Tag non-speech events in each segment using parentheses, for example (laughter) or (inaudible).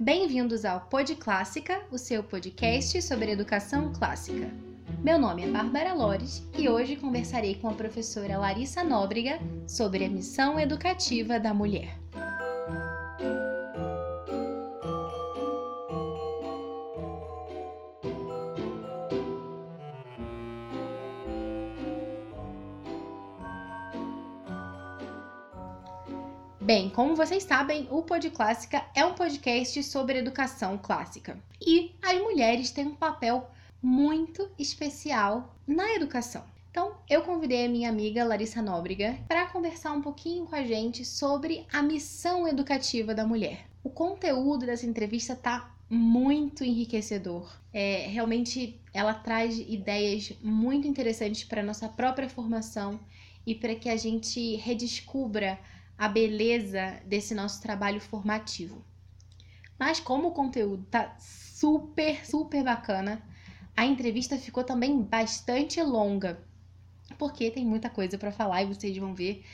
Bem-vindos ao Pod Clássica, o seu podcast sobre educação clássica. Meu nome é Bárbara Lores e hoje conversarei com a professora Larissa Nóbrega sobre a missão educativa da mulher. Bem, como vocês sabem, o Pod Clássica é um podcast sobre educação clássica. E as mulheres têm um papel muito especial na educação. Então, eu convidei a minha amiga Larissa Nóbrega para conversar um pouquinho com a gente sobre a missão educativa da mulher. O conteúdo dessa entrevista tá muito enriquecedor. É, realmente ela traz ideias muito interessantes para nossa própria formação e para que a gente redescubra a beleza desse nosso trabalho formativo. Mas como o conteúdo tá super, super bacana, a entrevista ficou também bastante longa, porque tem muita coisa para falar e vocês vão ver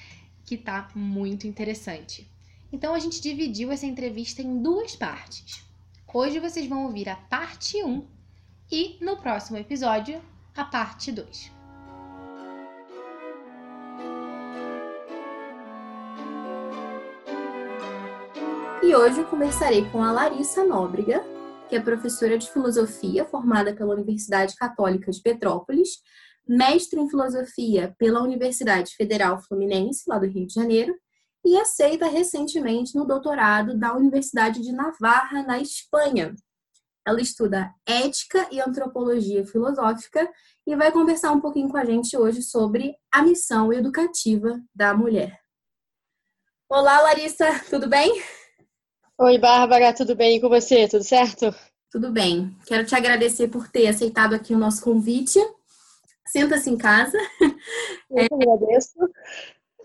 que tá muito interessante. Então a gente dividiu essa entrevista em duas partes. Hoje vocês vão ouvir a parte 1 e no próximo episódio a parte 2. E hoje eu conversarei com a Larissa Nóbrega, que é professora de filosofia formada pela Universidade Católica de Petrópolis, mestre em filosofia pela Universidade Federal Fluminense, lá do Rio de Janeiro, e aceita recentemente no doutorado da Universidade de Navarra, na Espanha. Ela estuda ética e antropologia filosófica e vai conversar um pouquinho com a gente hoje sobre a missão educativa da mulher. Olá, Larissa, tudo bem? Oi, Bárbara, tudo bem com você? Tudo certo? Tudo bem. Quero te agradecer por ter aceitado aqui o nosso convite. Senta-se em casa. Eu é... agradeço.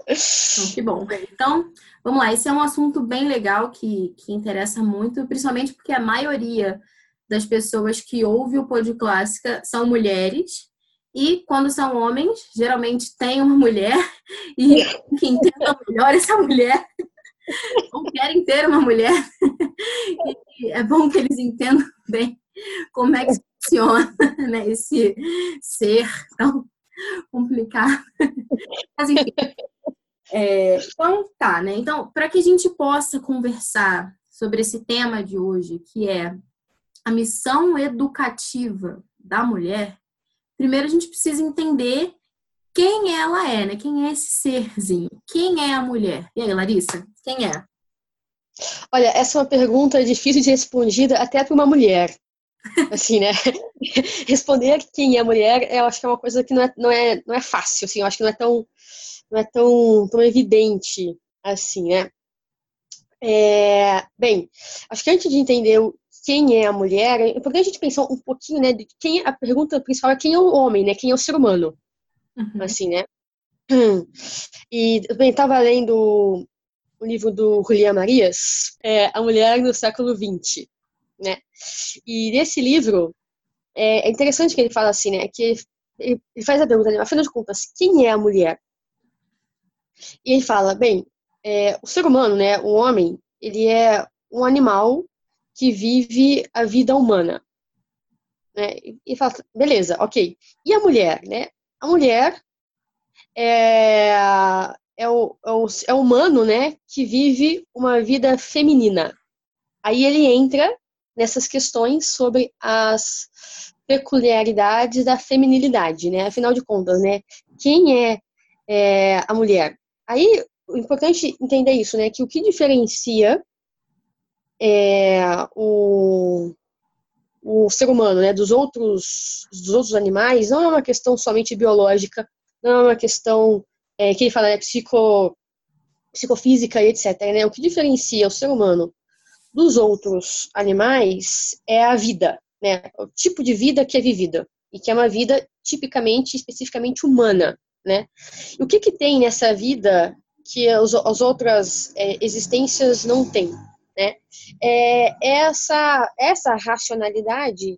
Então, que bom. Então, vamos lá. Esse é um assunto bem legal que, que interessa muito, principalmente porque a maioria das pessoas que ouvem o Pod Clássica são mulheres. E quando são homens, geralmente tem uma mulher e que entenda melhor essa mulher (laughs) ou querem ter uma mulher. E é bom que eles entendam bem como é que funciona né, esse ser tão complicado. Mas enfim. É, então, tá, né? Então, para que a gente possa conversar sobre esse tema de hoje, que é a missão educativa da mulher, primeiro a gente precisa entender quem ela é, né? Quem é esse serzinho? Quem é a mulher? E aí, Larissa, quem é? Olha, essa é uma pergunta difícil de respondida até para uma mulher. (laughs) Assim, né? Responder quem é a mulher, eu acho que é uma coisa que não é, não é, não é fácil, assim, eu acho que não é tão, não é tão, tão evidente assim, né? É, bem, acho que antes de entender quem é a mulher, é importante a gente pensar um pouquinho, né, de quem a pergunta principal é quem é o homem, né? Quem é o ser humano? Uhum. assim, né? E eu estava lendo o livro do Julián Marias, é, A Mulher no Século XX, né? E nesse livro, é, é interessante que ele fala assim, né? Que ele, ele faz a pergunta, né, afinal de contas, quem é a mulher? E ele fala, bem, é, o ser humano, né, o homem, ele é um animal que vive a vida humana. Né? E fala, beleza, ok. E a mulher, né? A mulher é, é, o, é, o, é o humano, né, que vive uma vida feminina. Aí ele entra nessas questões sobre as peculiaridades da feminilidade, né? Afinal de contas, né? Quem é, é a mulher? Aí, o importante entender isso, né? Que o que diferencia é, o, o ser humano, né, dos outros, dos outros animais, não é uma questão somente biológica, não é uma questão é, que ele fala, né, psico, psicofísica e etc. Né? O que diferencia o ser humano dos outros animais é a vida, né? O tipo de vida que é vivida e que é uma vida tipicamente, especificamente humana, né? E o que que tem nessa vida que as, as outras é, existências não têm? Né? É essa, essa racionalidade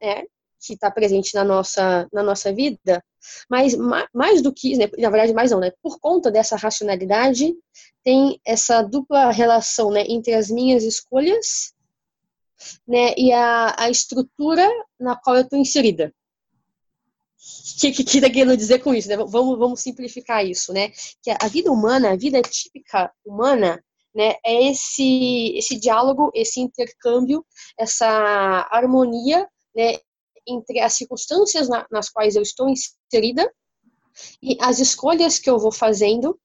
né, que está presente na nossa, na nossa vida, mas mais do que, né, na verdade, mais não, né, por conta dessa racionalidade, tem essa dupla relação né, entre as minhas escolhas né, e a, a estrutura na qual eu estou inserida. O que, que, que tá querendo dizer com isso? Né? Vamos, vamos simplificar isso, né? Que a vida humana, a vida típica humana, né, é esse, esse diálogo, esse intercâmbio, essa harmonia né, entre as circunstâncias na, nas quais eu estou inserida e as escolhas que eu vou fazendo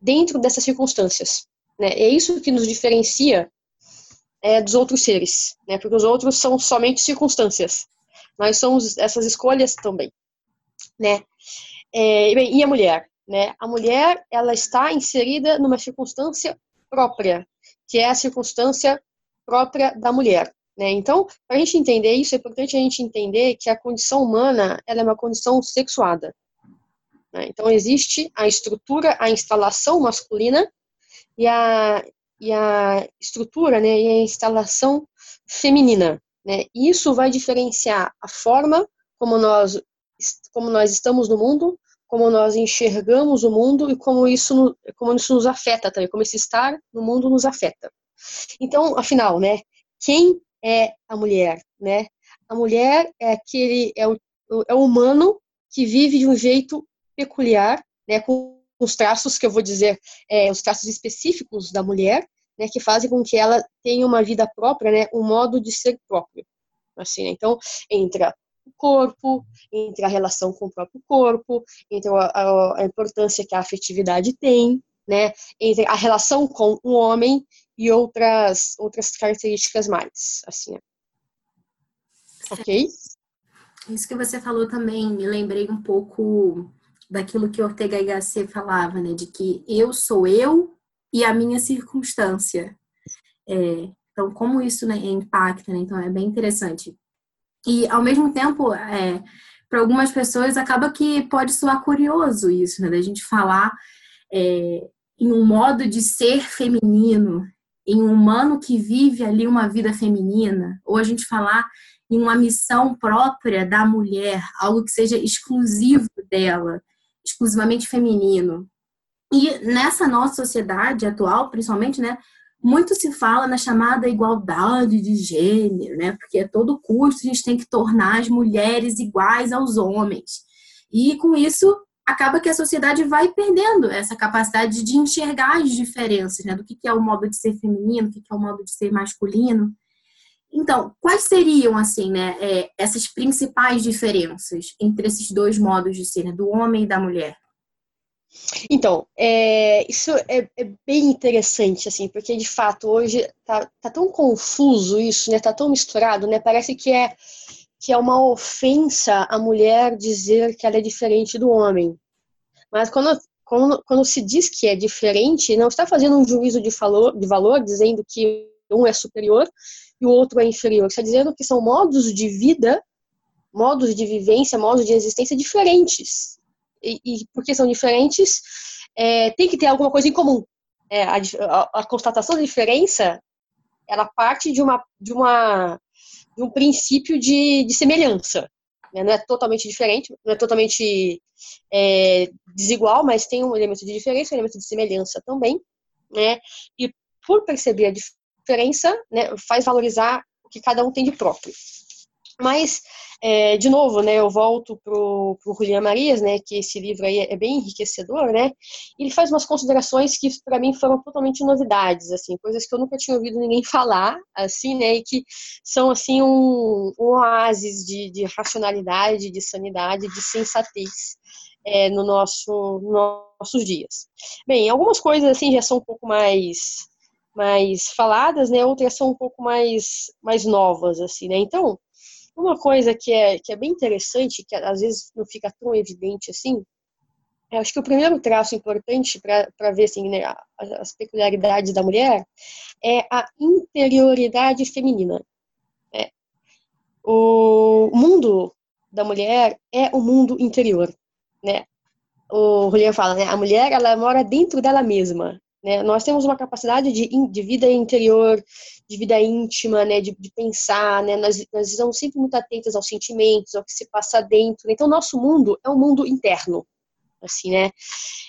dentro dessas circunstâncias. Né? É isso que nos diferencia é, dos outros seres, né? porque os outros são somente circunstâncias. Nós somos essas escolhas também. Né? É, e a mulher? Né? A mulher ela está inserida numa circunstância própria, que é a circunstância própria da mulher. Né? Então, para a gente entender isso, é importante a gente entender que a condição humana ela é uma condição sexuada. Né? Então, existe a estrutura, a instalação masculina e a, e a estrutura né, e a instalação feminina. Né? Isso vai diferenciar a forma como nós, como nós estamos no mundo, como nós enxergamos o mundo e como isso, como isso nos afeta também, como esse estar no mundo nos afeta. Então, afinal, né, quem é a mulher, né? A mulher é aquele é o, é o humano que vive de um jeito peculiar, né, com os traços que eu vou dizer, é, os traços específicos da mulher, né, que fazem com que ela tenha uma vida própria, né, um modo de ser próprio. Assim, né? Então, entra corpo, entre a relação com o próprio corpo, entre a, a, a importância que a afetividade tem, né, entre a relação com o homem e outras outras características mais, assim. Ok? Isso que você falou também, me lembrei um pouco daquilo que Ortega y Gasset falava, né, de que eu sou eu e a minha circunstância. É, então, como isso né, impacta, né? Então, é bem interessante. E, ao mesmo tempo, é, para algumas pessoas, acaba que pode soar curioso isso, né? Da gente falar é, em um modo de ser feminino, em um humano que vive ali uma vida feminina, ou a gente falar em uma missão própria da mulher, algo que seja exclusivo dela, exclusivamente feminino. E nessa nossa sociedade atual, principalmente, né, muito se fala na chamada igualdade de gênero, né? Porque a todo custo a gente tem que tornar as mulheres iguais aos homens. E com isso acaba que a sociedade vai perdendo essa capacidade de enxergar as diferenças, né? Do que é o modo de ser feminino, o que é o modo de ser masculino. Então, quais seriam, assim, né, é, essas principais diferenças entre esses dois modos de ser, né, do homem e da mulher? Então, é, isso é, é, bem interessante, assim, porque de fato hoje tá, tá, tão confuso isso, né? Tá tão misturado, né? Parece que é que é uma ofensa a mulher dizer que ela é diferente do homem. Mas quando, quando, quando se diz que é diferente, não está fazendo um juízo de valor, de valor, dizendo que um é superior e o outro é inferior. Está dizendo que são modos de vida, modos de vivência, modos de existência diferentes e, e porque são diferentes, é, tem que ter alguma coisa em comum. É, a, a, a, constatação da diferença, ela parte de uma de uma de um princípio de, de semelhança. Né? Não é totalmente diferente, não é totalmente é, desigual, mas tem um elemento de diferença, um elemento de semelhança também, né? E por perceber a diferença, né, faz valorizar o que cada um tem de próprio. Mas, é, de novo, né, eu volto pro, pro Julian Marias, né, que esse livro aí é bem enriquecedor, né, ele faz umas considerações que para mim foram totalmente novidades, assim, coisas que eu nunca tinha ouvido ninguém (laughs) falar, assim, né, e que são, assim, um, um oásis de, de racionalidade, de sanidade, de sensatez é, no nosso, nos nossos dias. Bem, algumas coisas, assim, já são um pouco mais mais faladas, né, outras são um pouco mais, mais novas, assim, né, então, uma coisa que é, que é bem interessante, que às vezes não fica tão evidente assim, eu acho que o primeiro traço importante para ver assim, né, as peculiaridades da mulher é a interioridade feminina. Né? O mundo da mulher é o mundo interior. Né? O Julian fala, né, a mulher ela mora dentro dela mesma. Né? Nós temos uma capacidade de, de vida interior, de vida íntima, né? de, de pensar, né? nós, nós estamos sempre muito atentos aos sentimentos, ao que se passa dentro. Então, nosso mundo é um mundo interno. Assim, né?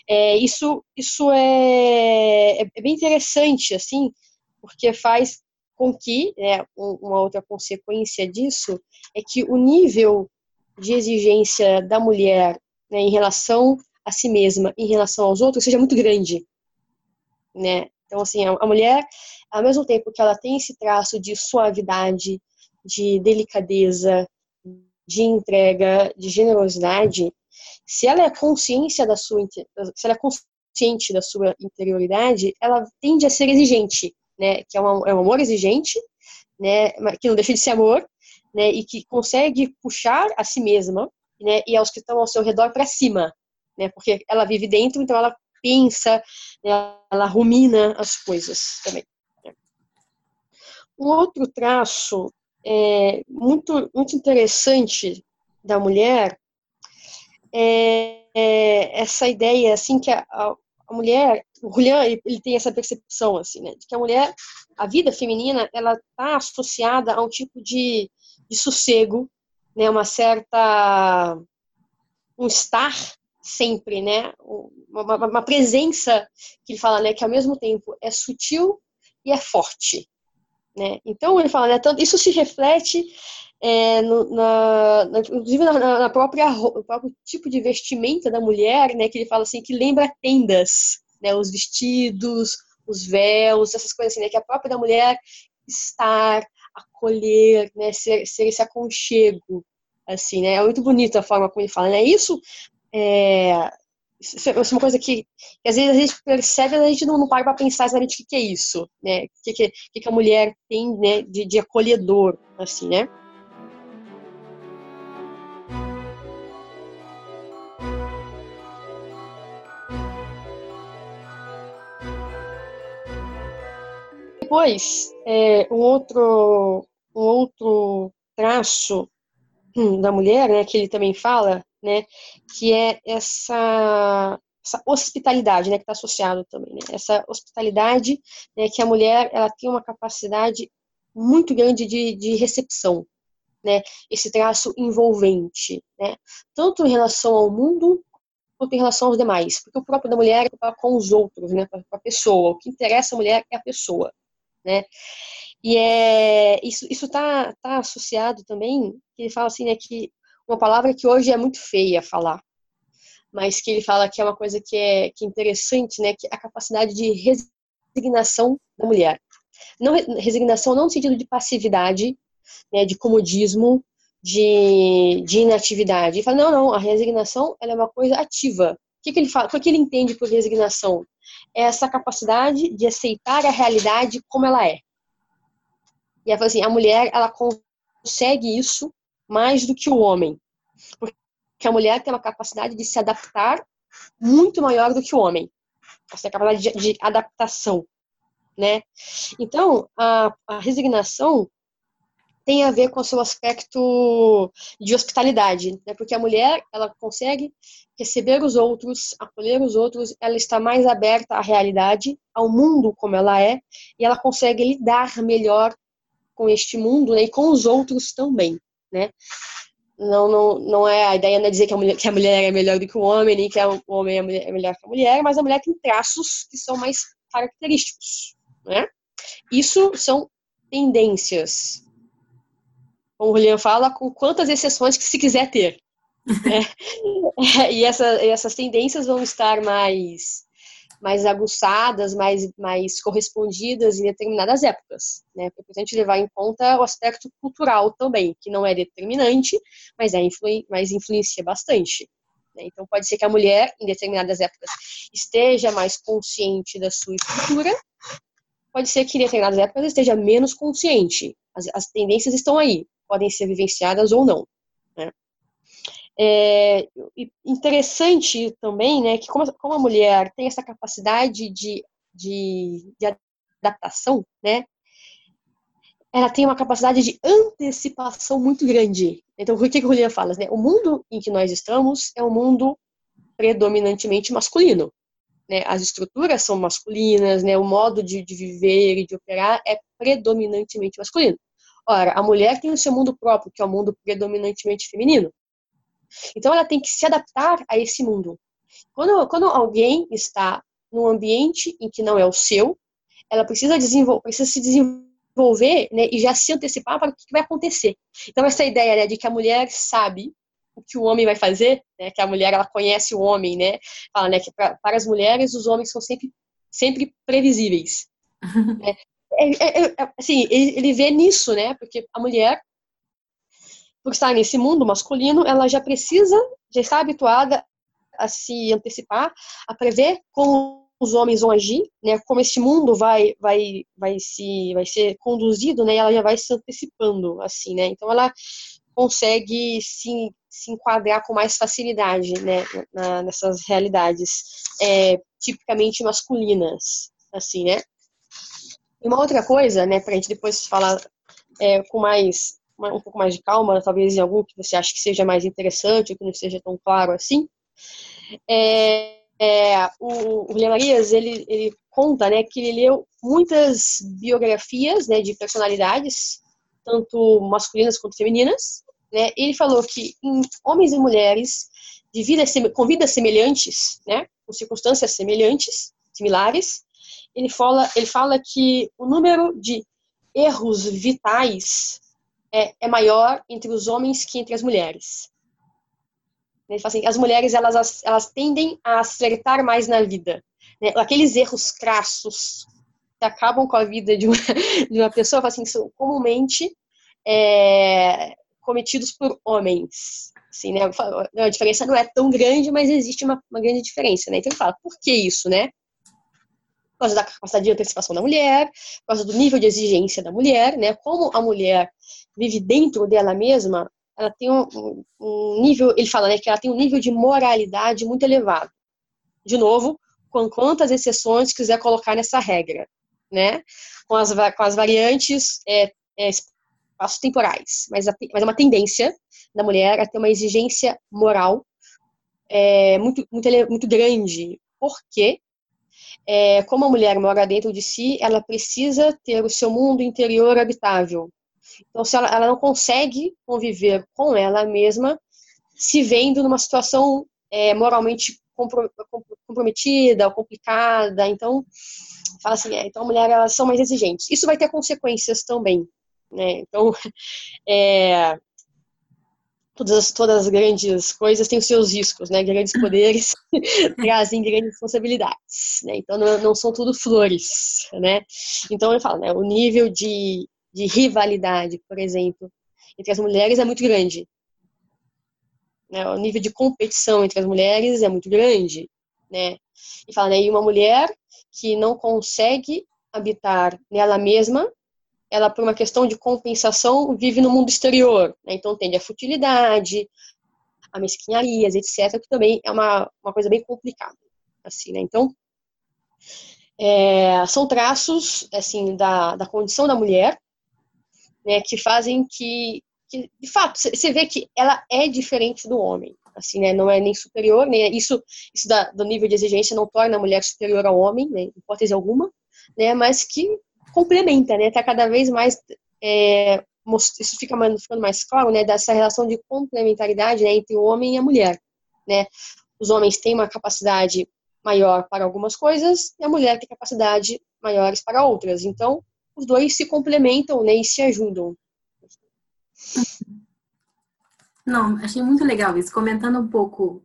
É, isso isso é, é, é bem interessante, assim, porque faz com que, né, uma outra consequência disso, é que o nível de exigência da mulher né, em relação a si mesma, em relação aos outros, seja muito grande né? Então, assim, a, mulher, ao mesmo tempo que ela tem esse traço de suavidade, de delicadeza, de entrega, de generosidade, se ela é consciência da sua, se ela é consciente da sua interioridade, ela tende a ser exigente, né? Que é um, é um amor exigente, né? Que não deixa de ser amor, né? E que consegue puxar a si mesma, né? E aos que estão ao seu redor para cima, né? Porque ela vive dentro, então ela pensa, né, ela rumina as coisas também. Um outro traço é, muito, muito interessante da mulher é, é essa ideia assim que a, a, mulher, o Julian ele, tem essa percepção assim, né, de que a mulher, a vida feminina, ela está associada a um tipo de, de sossego, né, uma certa um estar sempre, né? Uma, uma, presença que ele fala, né? Que ao mesmo tempo é sutil e é forte, né? Então ele fala, né? Tanto, isso se reflete é, no, na, na, inclusive na, na, própria no próprio tipo de vestimenta da mulher, né? Que ele fala assim que lembra tendas, né? Os vestidos, os véus, essas coisas assim, né? Que a própria da mulher estar, acolher, né? Ser, ser esse aconchego, assim, né? É muito bonita a forma como ele fala, né? Isso é, isso é uma coisa que, que, às vezes a gente percebe, a gente não, não para para pensar exatamente o que, que, é isso, né? O que, que, que, a mulher tem né, de, de acolhedor, assim, né? Depois, é, um outro um outro traço hum, da mulher, né, que ele também fala, né, que é essa, essa hospitalidade, né, que está associado também, né, essa hospitalidade, né, que a mulher ela tem uma capacidade muito grande de, de recepção, né, esse traço envolvente, né, tanto em relação ao mundo quanto em relação aos demais, porque o próprio da mulher é com os outros, né, com a pessoa, o que interessa a mulher é a pessoa, né, e é, isso está tá associado também, ele fala assim, né, que uma palavra que hoje é muito feia falar, mas que ele fala que é uma coisa que é, que é interessante, né, que é a capacidade de resignação da mulher. Não resignação não no sentido de passividade, né, de comodismo, de, de inatividade. Ele fala, não, não, a resignação ela é uma coisa ativa. O que, que ele fala? O que ele entende por resignação? É essa capacidade de aceitar a realidade como ela é. E ela fala assim, a mulher ela consegue isso mais do que o homem. Porque a mulher tem uma capacidade de se adaptar muito maior do que o homem. Essa é capacidade de, de adaptação, né? Então, a, a resignação tem a ver com o seu aspecto de hospitalidade, né? porque a mulher ela consegue receber os outros, acolher os outros, ela está mais aberta à realidade, ao mundo como ela é, e ela consegue lidar melhor com este mundo né? e com os outros também né? Não, não, não é a ideia não é dizer que a, mulher, que a mulher é melhor do que o homem, nem que o homem é, mulher, é melhor que a mulher, mas a mulher tem traços que são mais característicos, né? Isso são tendências. Como o Julian fala, com quantas exceções que se quiser ter. Né? (laughs) e essa, essas tendências vão estar mais mais aguçadas, mais, mais correspondidas em determinadas épocas. Né? É importante levar em conta o aspecto cultural também, que não é determinante, mas, é influ mas influencia bastante. Né? Então, pode ser que a mulher, em determinadas épocas, esteja mais consciente da sua estrutura, pode ser que em determinadas épocas esteja menos consciente. As, as tendências estão aí, podem ser vivenciadas ou não. É interessante também, né, que como, como a mulher tem essa capacidade de, de, de adaptação, né, ela tem uma capacidade de antecipação muito grande. Então, o que, que o Julian fala? Né? O mundo em que nós estamos é um mundo predominantemente masculino. né, as estruturas são masculinas, né, o modo de, de viver e de operar é predominantemente masculino. Ora, a mulher tem o seu mundo próprio, que é o um mundo predominantemente feminino. Então, ela tem que se adaptar a esse mundo. Quando, quando alguém está num ambiente em que não é o seu, ela precisa, desenvolver, precisa se desenvolver né, e já se antecipar para o que vai acontecer. Então, essa ideia né, de que a mulher sabe o que o homem vai fazer, né, que a mulher ela conhece o homem, né, fala né, que pra, para as mulheres os homens são sempre, sempre previsíveis. né? (laughs) é, é, é, assim, ele, ele vê nisso, né, porque a mulher por estar nesse mundo masculino, ela já precisa, já está habituada a se antecipar, a prever como os homens vão agir, né? Como esse mundo vai vai vai se vai ser conduzido, né? Ela já vai se antecipando assim, né? Então ela consegue se, se enquadrar com mais facilidade, né? Na, nessas realidades é, tipicamente masculinas, assim, né? E uma outra coisa, né? Para a gente depois falar é, com mais um pouco mais de calma, talvez em algum que você acha que seja mais interessante ou que não seja tão claro assim. É, é, o, William Marias, ele, ele conta né, que ele leu muitas biografias né, de personalidades, tanto masculinas quanto femininas, né, ele falou que em homens e mulheres de vida, com vidas semelhantes, né, com circunstâncias semelhantes, similares, ele fala, ele fala que o número de erros vitais é, é maior entre os homens que entre as mulheres. Ele fala assim, as mulheres elas, elas tendem a acertar mais na vida. Né? Aqueles erros crassos que acabam com a vida de uma, (laughs) de uma pessoa, assim, são comumente é, cometidos por homens. Assim, né? A diferença não é tão grande, mas existe uma, uma grande diferença. Né? Então ele fala, por que isso, né? Por causa da capacidade de antecipação da mulher, por causa do nível de exigência da mulher, né? Como a mulher vive dentro dela mesma, ela tem um, um, nível, ele fala, né, que ela tem um nível de moralidade muito elevado. De novo, com quantas exceções quiser colocar nessa regra, né? Com as, com as variantes é, é, espaços temporais, mas, a, mas é uma tendência da mulher a ter uma exigência moral é, muito, muito, muito grande, porque é, como a mulher mora dentro de si, ela precisa ter o seu mundo interior habitável. Então, se ela, ela não consegue conviver com ela mesma, se vendo numa situação é, moralmente comprometida ou complicada, então fala assim, é, então a mulher elas são mais exigentes. Isso vai ter consequências também, né? Então, (laughs) é, todas as, todas as grandes coisas têm os seus riscos, né? Grandes (laughs) poderes (laughs) trazem grandes responsabilidades, né? Então não, não, são tudo flores, né? Então eu falo, né? O nível de de rivalidade, por exemplo, entre as mulheres é muito grande. Né? O nível de competição entre as mulheres é muito grande, né? E fala, né? E uma mulher que não consegue habitar nela mesma, ela por uma questão de compensação vive no mundo exterior, né? Então tende a futilidade, a mesquinharias, etc, que também é uma, uma coisa bem complicada, assim, né? Então é, são traços assim da, da condição da mulher né, que fazem que, que de fato, você vê que ela é diferente do homem, assim, né, não é nem superior, né, isso, isso da, do nível de exigência não torna a mulher superior ao homem, né, hipótese alguma, né, mas que complementa, né, tá cada vez mais, é, isso fica ficando mais claro, né, dessa relação de complementaridade, né, entre o homem e a mulher, né, os homens têm uma capacidade maior para algumas coisas e a mulher tem capacidade maiores para outras, então os dois se complementam né, e se ajudam. Não, achei muito legal isso. Comentando um pouco,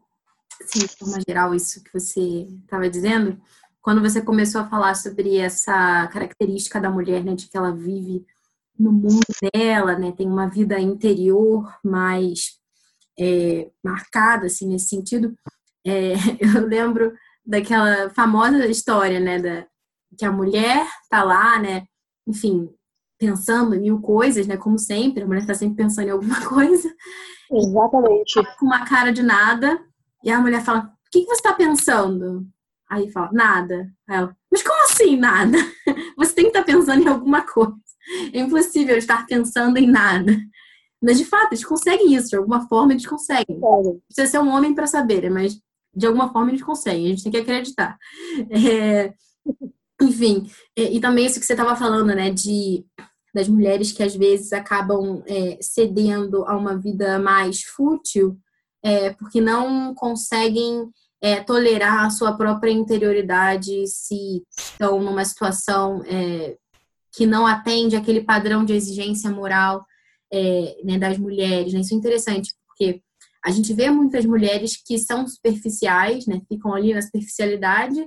assim, de forma geral, isso que você estava dizendo, quando você começou a falar sobre essa característica da mulher, né, de que ela vive no mundo dela, né, tem uma vida interior mais é, marcada, assim, nesse sentido, é, (laughs) eu lembro daquela famosa história, né, da, que a mulher tá lá, né, enfim, pensando em mil coisas, né? Como sempre, a mulher está sempre pensando em alguma (laughs) coisa. Exatamente. Tá com uma cara de nada. E a mulher fala: O que, que você está pensando? Aí fala: Nada. Aí ela: Mas como assim nada? (laughs) Você tem que estar tá pensando em alguma coisa. É impossível estar pensando em nada. Mas de fato, eles conseguem isso, de alguma forma eles conseguem. Precisa ser um homem para saber, mas de alguma forma eles conseguem, a gente tem que acreditar. É, enfim, é, e também isso que você estava falando, né, de das mulheres que às vezes acabam é, cedendo a uma vida mais fútil, é, porque não conseguem é, tolerar a sua própria interioridade se estão numa situação é, que não atende aquele padrão de exigência moral é, né, das mulheres. Né? Isso é interessante, porque a gente vê muitas mulheres que são superficiais, né, ficam ali na superficialidade,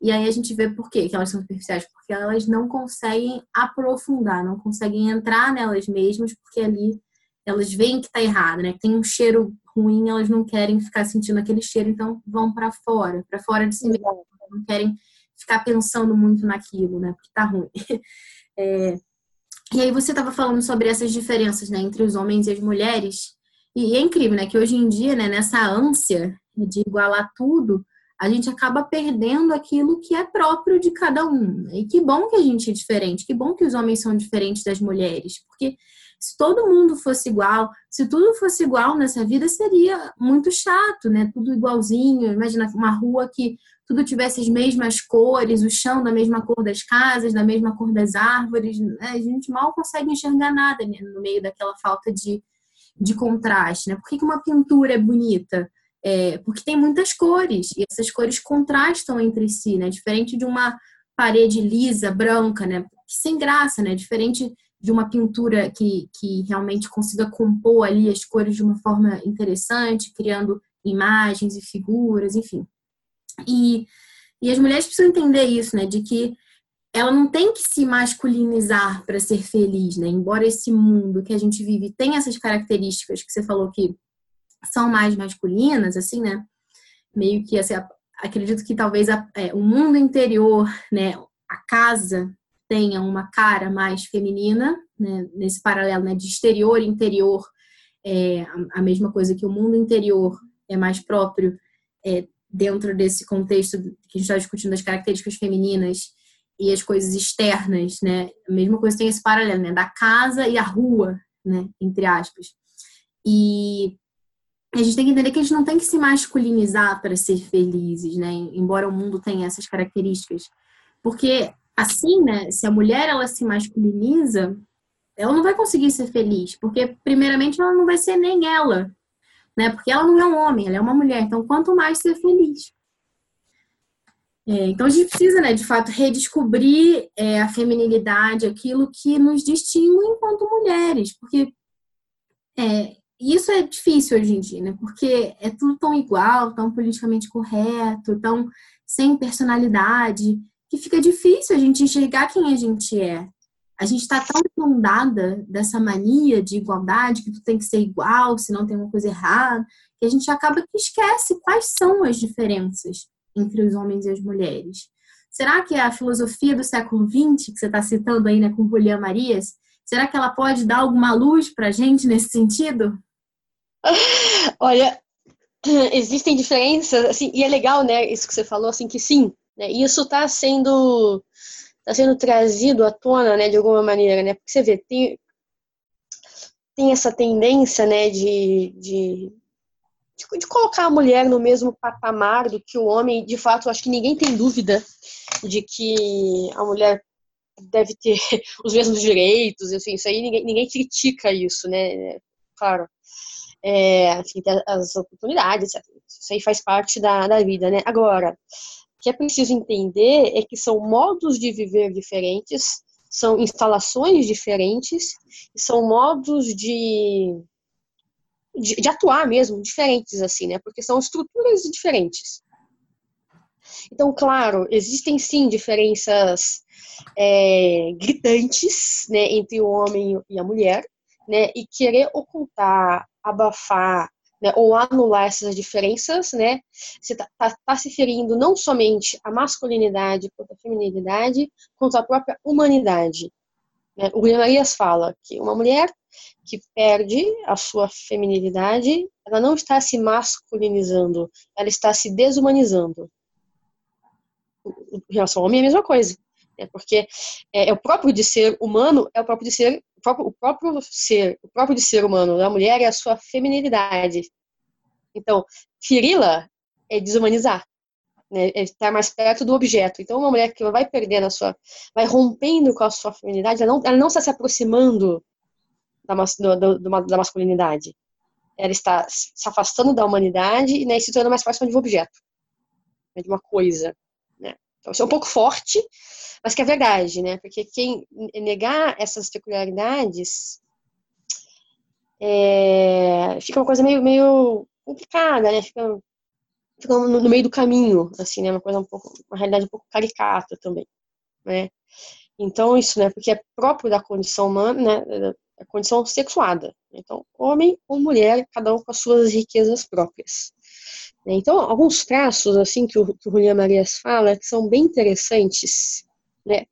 e aí a gente vê por quê que elas são superficiais, porque elas não conseguem aprofundar, não conseguem entrar nelas mesmas, porque ali elas veem que tá errado, né? Tem um cheiro ruim, elas não querem ficar sentindo aquele cheiro, então vão para fora, para fora de si mesmas, não querem ficar pensando muito naquilo, né? Porque tá ruim. (laughs) É... E aí você estava falando sobre essas diferenças, né, entre os homens e as mulheres, e é incrível, né, que hoje em dia, né, nessa ânsia de igualar tudo, a gente acaba perdendo aquilo que é próprio de cada um. E que bom que a gente é diferente, que bom que os homens são diferentes das mulheres, porque se todo mundo fosse igual, se tudo fosse igual nessa vida, seria muito chato, né? Tudo igualzinho. Imagina uma rua que tudo tivesse as mesmas cores, o chão da mesma cor das casas, da mesma cor das árvores. Né? A gente mal consegue enxergar nada né? no meio daquela falta de, de contraste, né? Por que, que uma pintura é bonita? É, porque tem muitas cores e essas cores contrastam entre si, né? Diferente de uma parede lisa, branca, né? Sem graça, né? Diferente de uma pintura que, que realmente consiga compor ali as cores de uma forma interessante, criando imagens e figuras, enfim. E, e as mulheres precisam entender isso, né? De que ela não tem que se masculinizar para ser feliz, né? Embora esse mundo que a gente vive tenha essas características que você falou que são mais masculinas, assim, né? Meio que, assim, acredito que talvez a, é, o mundo interior, né? A casa tenha uma cara mais feminina, né? Nesse paralelo, né? De exterior e interior, é, a, mesma coisa que o mundo interior é mais próprio é, dentro desse contexto que a gente está discutindo das características femininas e as coisas externas, né? A mesma coisa tem esse paralelo, né? Da casa e a rua, né? Entre aspas. E a gente tem que entender que a gente não tem que se masculinizar para ser felizes, né? Embora o mundo tenha essas características. Porque assim, né, se a mulher ela se masculiniza, ela não vai conseguir ser feliz, porque primeiramente ela não vai ser nem ela, né? Porque ela não é um homem, ela é uma mulher. Então, quanto mais ser feliz. É, então a gente precisa, né, de fato, redescobrir é, a feminilidade, aquilo que nos distingue enquanto mulheres, porque é, isso é difícil hoje em dia, né? Porque é tudo tão igual, tão politicamente correto, tão sem personalidade, que fica difícil a gente enxergar quem a gente é. A gente está tão inundada dessa mania de igualdade, que tu tem que ser igual, senão tem uma coisa errada, que a gente acaba que esquece quais são as diferenças entre os homens e as mulheres. Será que a filosofia do século XX, que você está citando aí né, com Julián Marias, será que ela pode dar alguma luz para a gente nesse sentido? (laughs) Olha, (clears throat) existem diferenças, assim, e é legal, né, isso que você falou, assim, que sim, né, isso está sendo, tá sendo trazido à tona, né, de alguma maneira, né, porque você vê, tem, tem essa tendência, né, de, de, de, colocar a mulher no mesmo patamar do que o homem, de fato, acho que ninguém tem dúvida de que a mulher deve ter (laughs) os mesmos direitos, assim, isso aí ninguém, ninguém critica isso, né, claro é, enfim, as oportunidades. Isso aí faz parte da, da vida, né? Agora, que é preciso entender é que são modos de viver diferentes, são instalações diferentes, são modos de, de, de atuar mesmo diferentes, assim, né? Porque são estruturas diferentes. Então, claro, existem sim diferenças é, gritantes né, entre o homem e a mulher, né, e querer ocultar abafar né, ou anular essas diferenças, né? Você está tá, tá se ferindo não somente a masculinidade quanto a feminilidade, quanto a própria humanidade. Né? O William Marias fala que uma mulher que perde a sua feminilidade, ela não está se masculinizando, ela está se desumanizando. Em relação ao homem é a mesma coisa. Né? Porque é, é o próprio de ser humano, é o próprio de ser próprio, o próprio ser, o próprio de ser humano da mulher é a sua feminilidade. Então, feri-la é desumanizar, né? É estar mais perto do objeto. Então, uma mulher que vai perdendo a sua, vai rompendo com a sua feminilidade, ela não, ela não está se aproximando da, do, do, da masculinidade. Ela está se afastando da humanidade né, e se tornando mais próxima de um objeto, né, de uma coisa. Então, isso é um pouco forte, mas que é verdade, né? Porque quem negar essas peculiaridades é, fica uma coisa meio, meio complicada, né? Fica, fica no, no, meio do caminho, assim, né? Uma coisa um pouco, uma realidade um pouco caricata também, né? Então, isso, né? Porque é próprio da condição humana, né? A condição sexuada. Então, homem ou mulher, cada um com as suas riquezas próprias. Então, alguns traços, assim, que o, que o Julián Marias fala, que são bem interessantes, né?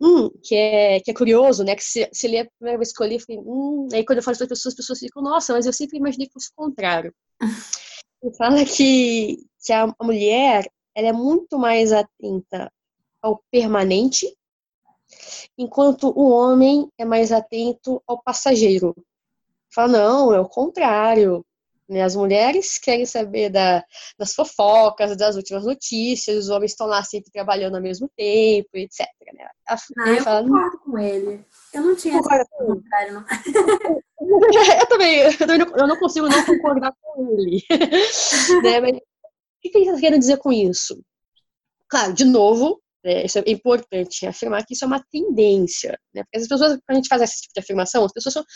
Um, que é, que é curioso, né? Que se, se lê a primeira vez que eu li, eu falei, hum, aí quando eu falo para as pessoas, as pessoas ficam, nossa, mas eu sempre imaginei que fosse o contrário. (laughs) Ele fala que, que a mulher, ela é muito mais atenta ao permanente, enquanto o homem é mais atento ao passageiro. Fala, não, é o contrário. Né? As mulheres querem saber da, das fofocas, das últimas notícias, os homens estão lá sempre trabalhando ao mesmo tempo, etc. Né? A, não, eu fala, concordo com ele. Eu não tinha esse contrário, não. (laughs) eu também, eu, também não, eu não consigo não concordar com ele. (laughs) né? Mas, o que ele está querendo dizer com isso? Claro, de novo, é, isso é importante afirmar que isso é uma tendência, né? Porque as pessoas, quando a gente faz esse tipo de afirmação, as pessoas falam,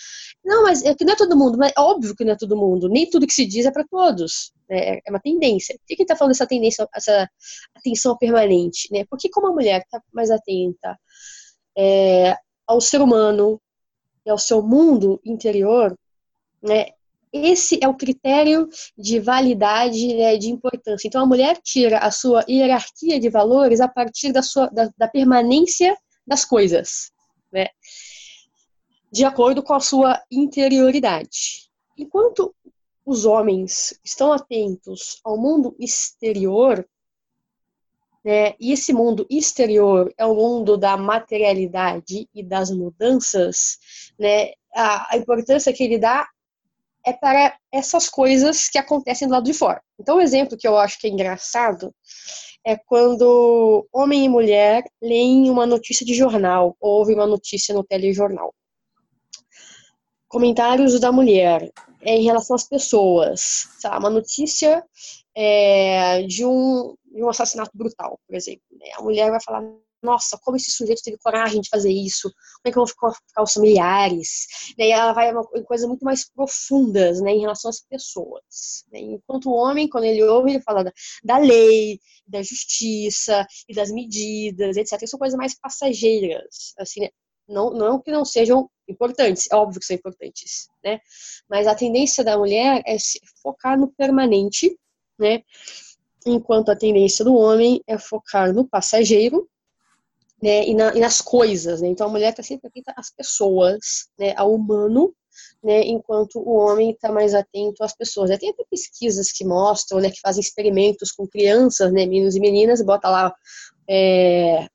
não, mas é que não é todo mundo, mas é óbvio que não é todo mundo, nem tudo que se diz é para todos, né? é uma tendência. Por que, está falando dessa tendência, essa atenção permanente, né? Porque como a mulher está mais atenta é, ao ser humano e ao seu mundo interior, né? Esse é o critério de validade, né, de importância. Então, a mulher tira a sua hierarquia de valores a partir da, sua, da, da permanência das coisas, né, de acordo com a sua interioridade. Enquanto os homens estão atentos ao mundo exterior, né, e esse mundo exterior é o mundo da materialidade e das mudanças, né, a, a importância que ele dá é para essas coisas que acontecem do lado de fora. Então, um exemplo que eu acho que é engraçado é quando homem e mulher leem uma notícia de jornal ou ouvem uma notícia no telejornal. Comentários da mulher é, em relação às pessoas. Sabe, uma notícia é, de, um, de um assassinato brutal, por exemplo. Né? A mulher vai falar: nossa, como esse sujeito teve coragem de fazer isso, como é que vão ficar, ficar os familiares, e ela vai em coisas muito mais profundas, né, em relação às pessoas, né? enquanto o homem, quando ele ouve, ele fala da, da lei, da justiça, e das medidas, etc, são coisas mais passageiras, assim, né? não, não que não sejam importantes, é óbvio que são importantes, né, mas a tendência da mulher é se focar no permanente, né, enquanto a tendência do homem é focar no passageiro, né, e, na, e, nas coisas, né? Então a mulher está sempre atenta às pessoas, né, ao humano, né, enquanto o homem está mais atento às pessoas. Tem até pesquisas que mostram, né, que fazem experimentos com crianças, né, meninos e meninas, bota lá é,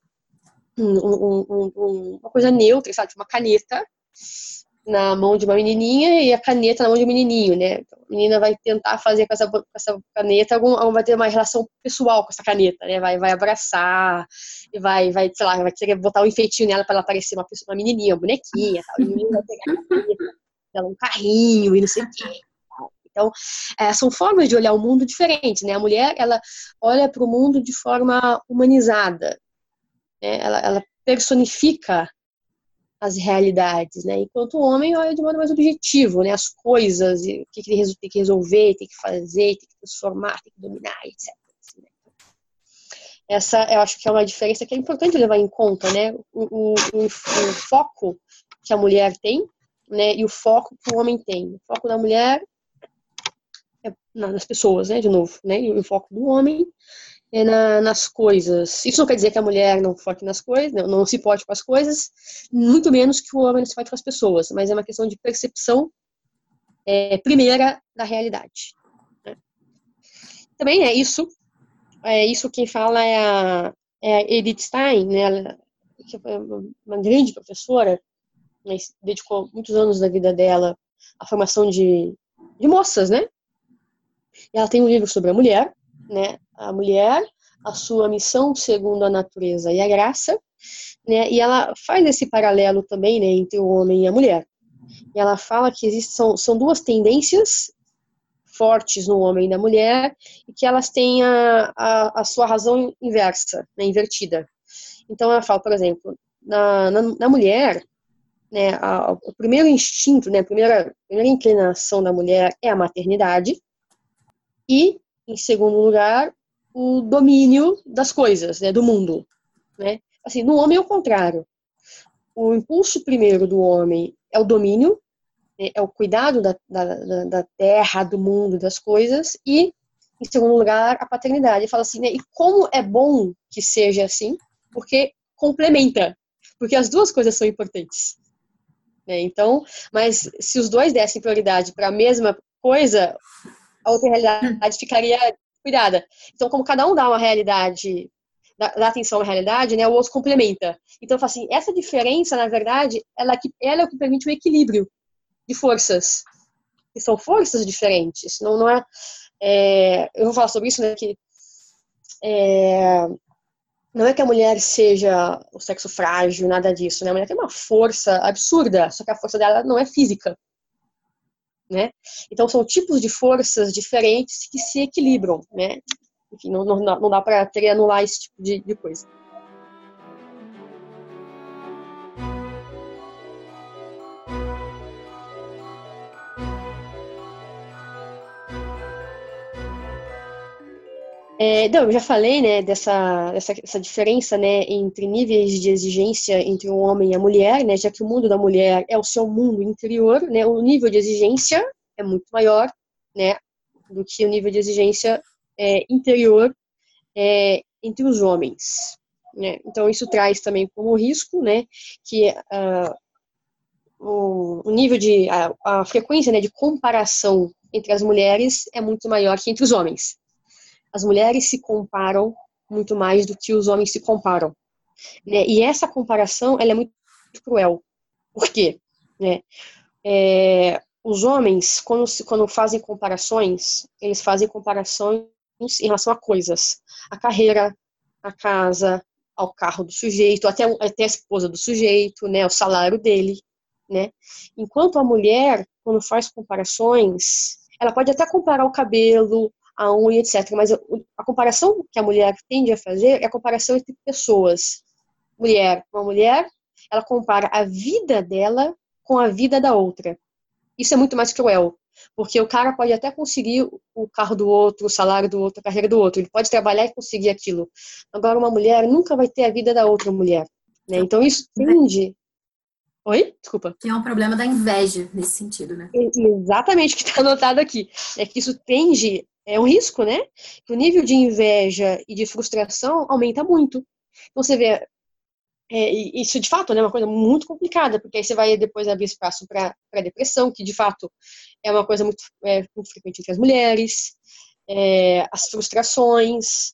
um, um, um, uma coisa neutra, sabe, uma caneta, na mão de uma menininha e a caneta na mão de um menininho, né? Então, a menina vai tentar fazer com essa, com essa caneta, algum, vai ter uma relação pessoal com essa caneta, né? Vai, vai abraçar, e vai, vai, sei lá, vai querer botar um enfeitinho nela para ela parecer uma, pessoa, uma menininha, uma bonequinha, tal. E vai pegar a um carrinho e não sei o quê. Então, é, são formas de olhar o mundo diferentes, né? A mulher, ela olha para o mundo de forma humanizada, né? Ela, ela personifica as realidades, né? Enquanto o homem olha de modo mais objetivo, né? As coisas, o que, ele tem que resolver, tem que fazer, tem que transformar, tem que dominar, etc. Assim, né? Essa, eu acho que é uma diferença que é importante levar em conta, né? O, o, o, o foco que a mulher tem, né? E o foco que o homem tem. O foco da mulher é nas pessoas, né? De novo, né? E o foco do homem é na, nas coisas. Isso não quer dizer que a mulher não foque nas coisas, não, não se pode com as coisas, muito menos que o homem não se pode com as pessoas, mas é uma questão de percepção é, primeira da realidade. Né? Também é isso, é isso quem fala é a, é a Edith Stein, né, ela, que foi uma grande professora, mas dedicou muitos anos da vida dela à formação de, de moças, né? E ela tem um livro sobre a mulher, né, a mulher, a sua missão segundo a natureza e a graça, né, e ela faz esse paralelo também, né, entre o homem e a mulher. E ela fala que existem, são, são duas tendências fortes no homem e na mulher, e que elas têm a, a, a sua razão inversa, né, invertida. Então ela fala, por exemplo, na, na, na mulher, né, a, o primeiro instinto, né, a primeira, a primeira inclinação da mulher é a maternidade, e, em segundo lugar, o domínio das coisas, né, do mundo. Né? Assim, no homem é o contrário. O impulso primeiro do homem é o domínio, né, é o cuidado da, da, da terra, do mundo, das coisas, e, em segundo lugar, a paternidade. Ele fala assim, né, e como é bom que seja assim, porque complementa, porque as duas coisas são importantes. Né? Então, mas se os dois dessem prioridade para a mesma coisa, a outra realidade ficaria cuidada. Então, como cada um dá uma realidade, dá, atenção à realidade, né, o outro complementa. Então, assim, essa diferença, na verdade, ela, é ela é o que permite o equilíbrio de forças. Que são forças diferentes. Não, não é, é eu vou falar sobre isso, né, que é, não é que a mulher seja o sexo frágil, nada disso, né? A mulher tem uma força absurda, só que a força dela não é física, né? Então são tipos de forças diferentes que se equilibram, né? Enfim, não, não, não dá para anular esse tipo de, de coisa. É, não, eu já falei, né, dessa, dessa, diferença, né, entre níveis de exigência entre o homem e a mulher, né, já que o mundo da mulher é o seu mundo interior, né, o nível de exigência é muito maior, né, do que o nível de exigência é, interior é, entre os homens, né. Então isso traz também como risco, né, que uh, o, o, nível de a, a frequência, né, de comparação entre as mulheres é muito maior que entre os homens as mulheres se comparam muito mais do que os homens se comparam. Né? E essa comparação ela é muito cruel. Por quê? Né? É, os homens, quando, quando fazem comparações, eles fazem comparações em relação a coisas. A carreira, a casa, ao carro do sujeito, até, até a esposa do sujeito, né, o salário dele, né? Enquanto a mulher, quando faz comparações, ela pode até comparar o cabelo, a unha, etc. Mas a, comparação que a mulher tende a fazer é a comparação entre pessoas. Mulher, uma mulher, ela compara a vida dela com a vida da outra. Isso é muito mais cruel, porque o cara pode até conseguir o carro do outro, o salário do outro, a carreira do outro, ele pode trabalhar e conseguir aquilo. Agora, uma mulher nunca vai ter a vida da outra mulher. Né? Então, isso tende. Oi? Desculpa. Que é um problema da inveja nesse sentido, né? Exatamente o que está anotado aqui. É que isso tende é um risco, né? O nível de inveja e de frustração aumenta muito. Então você vê, é, isso de fato né, é uma coisa muito complicada, porque aí você vai depois abrir espaço para depressão, que de fato é uma coisa muito, é, muito frequente entre as mulheres, é, as frustrações,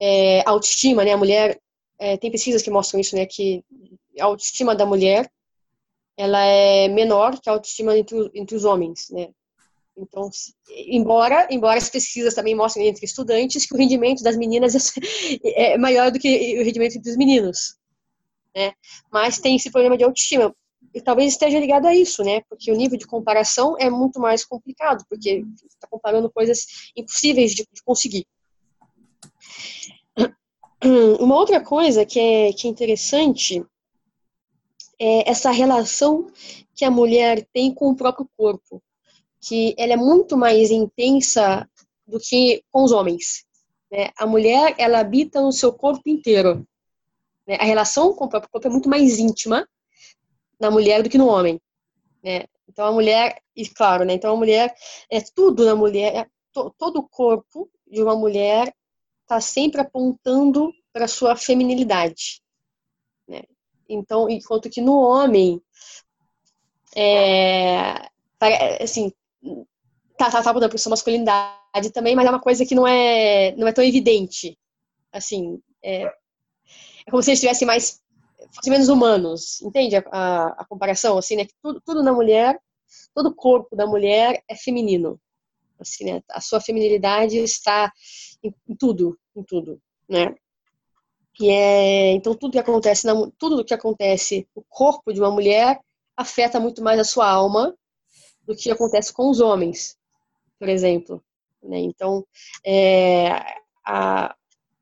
é, a autoestima, né? A mulher, é, tem pesquisas que mostram isso, né? Que a autoestima da mulher ela é menor que a autoestima entre, entre os homens, né? Então, embora, embora as pesquisas também mostrem entre estudantes que o rendimento das meninas (laughs) é, é maior do que o rendimento dos meninos, né? Mas tem esse problema de autoestima. E talvez esteja ligado a isso, né? Porque o nível de comparação é muito mais complicado, porque está comparando coisas impossíveis de, de, conseguir. (clears throat) Uma outra coisa que é, que é interessante é essa relação que a mulher tem com o próprio corpo que ela é muito mais intensa do que com os homens. Né? A mulher, ela habita no seu corpo inteiro. Né? A relação com o próprio corpo é muito mais íntima na mulher do que no homem. Né? Então a mulher, e claro, né? Então a mulher é tudo na mulher, é to, todo o corpo de uma mulher está sempre apontando para sua feminilidade. Né? Então, enquanto que no homem, é, assim, tá, tá, tá mudando para sua masculinidade também, mas é uma coisa que não é, não é tão evidente. Assim, é, é como se eles estivessem mais, fossem menos humanos, entende a, a, a, comparação? Assim, né? Tudo, tudo na mulher, todo o corpo da mulher é feminino. assim, né? A sua feminilidade está em, em tudo, em tudo, né? E é, então tudo que acontece, na, tudo que acontece no corpo de uma mulher afeta muito mais a sua alma do que acontece com os homens, por exemplo. Né? Então, é, a,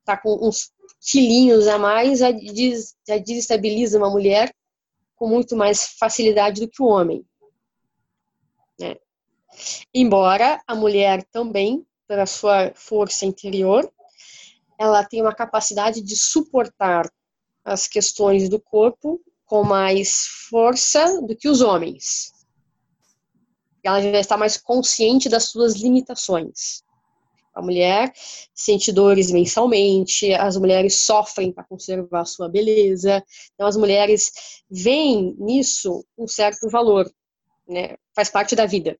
tá com uns quilinhos a mais já, des, já desestabiliza uma mulher com muito mais facilidade do que o homem. Né? Embora a mulher também, pela sua força interior, ela tem uma capacidade de suportar as questões do corpo com mais força do que os homens. Ela já está mais consciente das suas limitações. A mulher sente dores mensalmente, as mulheres sofrem para conservar a sua beleza. Então, as mulheres veem nisso um certo valor, né? faz parte da vida.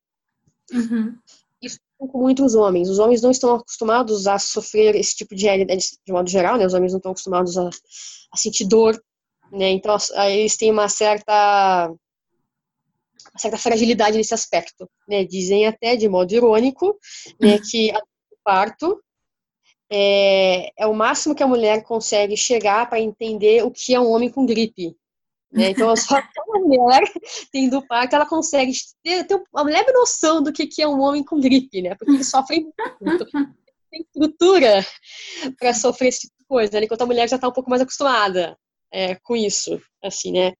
Uhum. Isso com muitos homens. Os homens não estão acostumados a sofrer esse tipo de realidade, de modo geral, né? Os homens não estão acostumados a, a sentir dor, né? Então, eles têm uma certa uma certa fragilidade nesse aspecto, né? Dizem até de modo irônico, né, que o parto é, é o máximo que a mulher consegue chegar para entender o que é um homem com gripe, né? Então, só (laughs) uma mulher tendo parto, ela consegue ter, ter uma leve noção do que, que é um homem com gripe, né? Porque ele sofre muito. Tem estrutura para sofrer esse tipo de coisa, né? enquanto a mulher já está um pouco mais acostumada é, com isso, assim, né?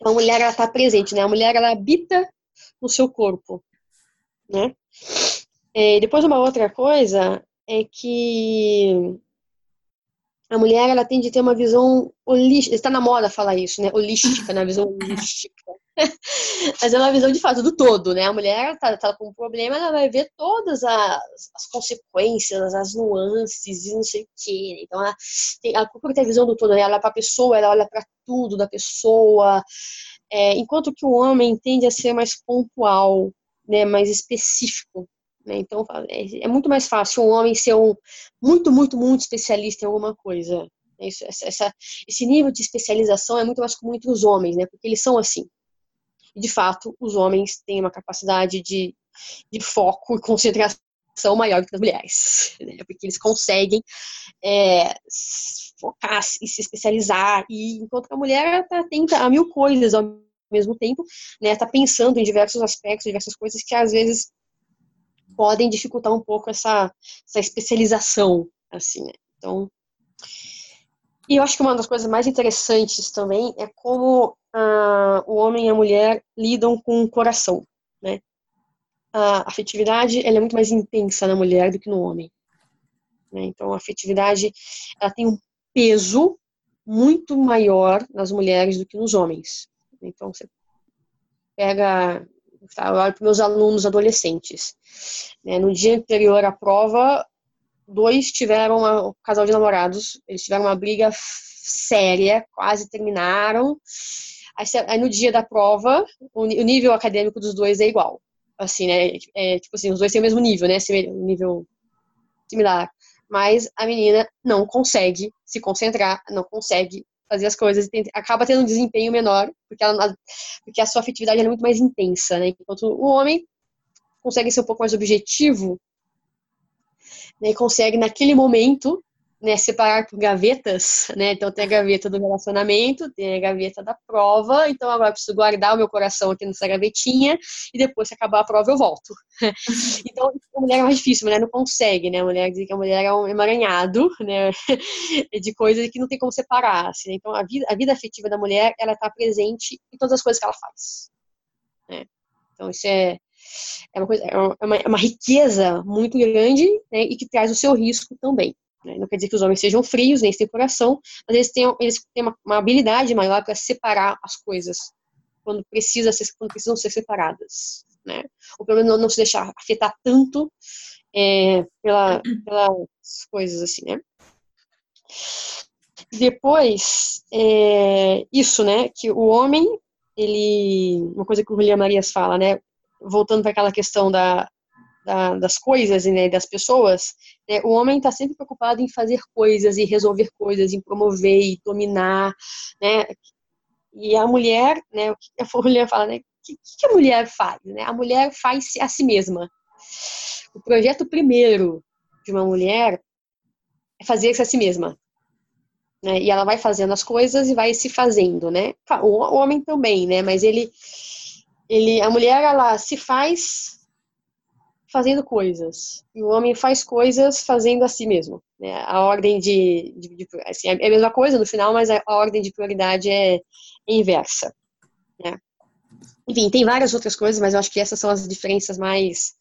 Então, a mulher, está presente, né? A mulher, ela habita no seu corpo, né? É, depois, uma outra coisa é que a mulher ela tende a ter uma visão holística, está na moda falar isso, né? Holística, né? Visão holística. (laughs) Mas é uma visão de fato do todo, né? A mulher tá, tá com um problema, ela vai ver todas as, as consequências, as nuances e não sei o quê. Né? Então ela, tem, ela ter a visão do todo, né? Ela olha para a pessoa, ela olha para tudo da pessoa. É, enquanto que o homem tende a ser mais pontual, né? Mais específico. Né? Então, é, é, muito mais fácil um homem ser um muito, muito, muito especialista em alguma coisa. Isso, essa, esse nível de especialização é muito mais comum entre os homens, né? Porque eles são assim. De fato, os homens têm uma capacidade de, de foco e concentração maior que as mulheres, (laughs) né? porque eles conseguem é, focar e se especializar, e enquanto que a mulher está atenta a mil coisas ao mesmo tempo, né? Está pensando em diversos aspectos, diversas coisas que às vezes podem dificultar um pouco essa, essa especialização, assim, né? Então, e eu acho que uma das coisas mais interessantes também é como ah, o homem e a mulher lidam com o coração, né? A afetividade, ela é muito mais intensa na mulher do que no homem. Né? Então, a afetividade, ela tem um peso muito maior nas mulheres do que nos homens. Então, você pega tá? eu olho para meus alunos adolescentes. Né? No dia anterior à prova, dois tiveram uma, um casal de namorados, eles tiveram uma briga séria, quase terminaram. Aí, aí no dia da prova, o, o, nível acadêmico dos dois é igual. Assim, né? É, tipo assim, os dois têm o mesmo nível, né? Um nível similar. Mas a menina não consegue se concentrar, não consegue fazer as coisas tem, acaba tendo um desempenho menor, porque, ela, porque a sua afetividade é muito mais intensa, né? Enquanto o homem consegue ser um pouco mais objetivo, né? consegue naquele momento né, separar por gavetas, né? Então tem a gaveta do relacionamento, tem a gaveta da prova, então agora eu preciso guardar o meu coração aqui nessa gavetinha e depois se acabar a prova eu volto. (laughs) então a mulher é mais difícil, a mulher não consegue, né? A mulher diz que a mulher é um emaranhado, né? (laughs) de coisas que não tem como separar, assim, né? Então a vida, a vida afetiva da mulher, ela está presente em todas as coisas que ela faz, né? Então isso é é uma, coisa, é uma, é uma riqueza muito grande né, e que traz o seu risco também. Né? Não quer dizer que os homens sejam frios, nem têm coração, mas eles têm, eles têm uma, uma habilidade maior para separar as coisas quando, precisa ser, quando precisam ser separadas. Né? Ou pelo menos não, não se deixar afetar tanto é, pela, pelas coisas assim, né? Depois, é, isso, né, que o homem, ele, uma coisa que o William Marias fala, né, voltando para aquela questão da, da, das coisas e né, das pessoas, né, o homem está sempre preocupado em fazer coisas e resolver coisas, em promover e dominar, né? E a mulher, né, o que a (laughs) mulher fala, né? O que, que a mulher faz? Né? A mulher faz a si mesma. o projeto primeiro de uma mulher é fazer-se a si mesma. Né? E ela vai fazendo as coisas e vai se fazendo, né? O homem também, né? Mas ele, ele, a mulher, ela se faz fazendo coisas e o homem faz coisas fazendo a si mesmo. Né? A ordem de, de, de assim, é a mesma coisa no final, mas a, ordem de prioridade é inversa. Né? Enfim, tem várias outras coisas, mas eu acho que essas são as diferenças mais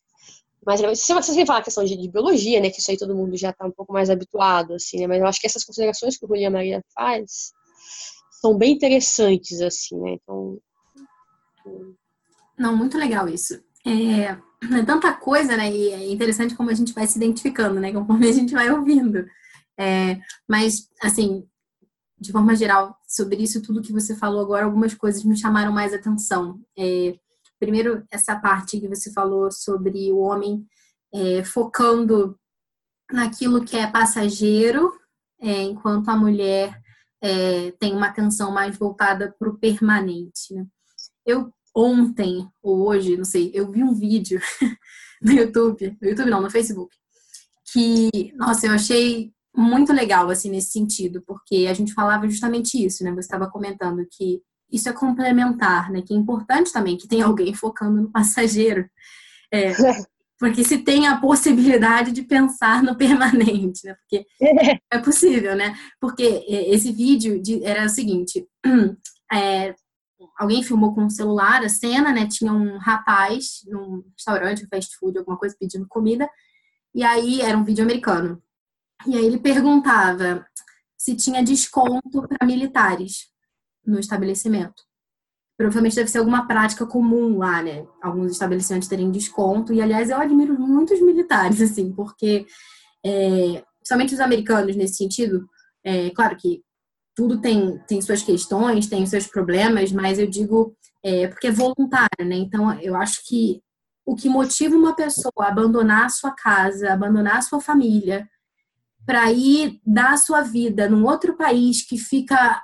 mais se você falar a questão de, de, biologia, né, que isso aí todo mundo já está um pouco mais habituado, assim, né, mas eu acho que essas considerações que o Julia Maria faz são bem interessantes, assim, né, então... Não, muito legal isso. É, é tanta coisa, né, e é interessante como a gente vai se identificando, né, conforme a gente vai ouvindo. É, mas, assim, de forma geral, sobre isso tudo que você falou agora, algumas coisas me chamaram mais atenção. É, primeiro, essa parte que você falou sobre o homem é, focando naquilo que é passageiro, é, enquanto a mulher é, tem uma atenção mais voltada para o permanente. Né? Eu ontem ou hoje, não sei, eu vi um vídeo (laughs) no YouTube, no YouTube não, no Facebook, que, nossa, eu achei muito legal, assim, nesse sentido, porque a gente falava justamente isso, né? Você estava comentando que isso é complementar, né? Que é importante também que tenha alguém focando no passageiro. É, (laughs) porque se tem a possibilidade de pensar no permanente, né? Porque é possível, né? Porque é, esse vídeo era o seguinte: (clears throat) é, alguém filmou com um celular a cena, né? Tinha um rapaz num restaurante, fast food, alguma coisa, pedindo comida. E aí era um vídeo americano. E aí ele perguntava se tinha desconto para militares no estabelecimento. Provavelmente deve ser alguma prática comum lá, né? Alguns estabelecimentos terem desconto. E, aliás, eu admiro muitos militares, assim, porque, é, os americanos nesse sentido, é, claro que tudo tem, tem suas questões, tem seus problemas, mas eu digo é, porque é voluntário, né? Então, eu acho que o que motiva uma pessoa a abandonar a sua casa, abandonar a sua família, para ir dar a sua vida num outro país que fica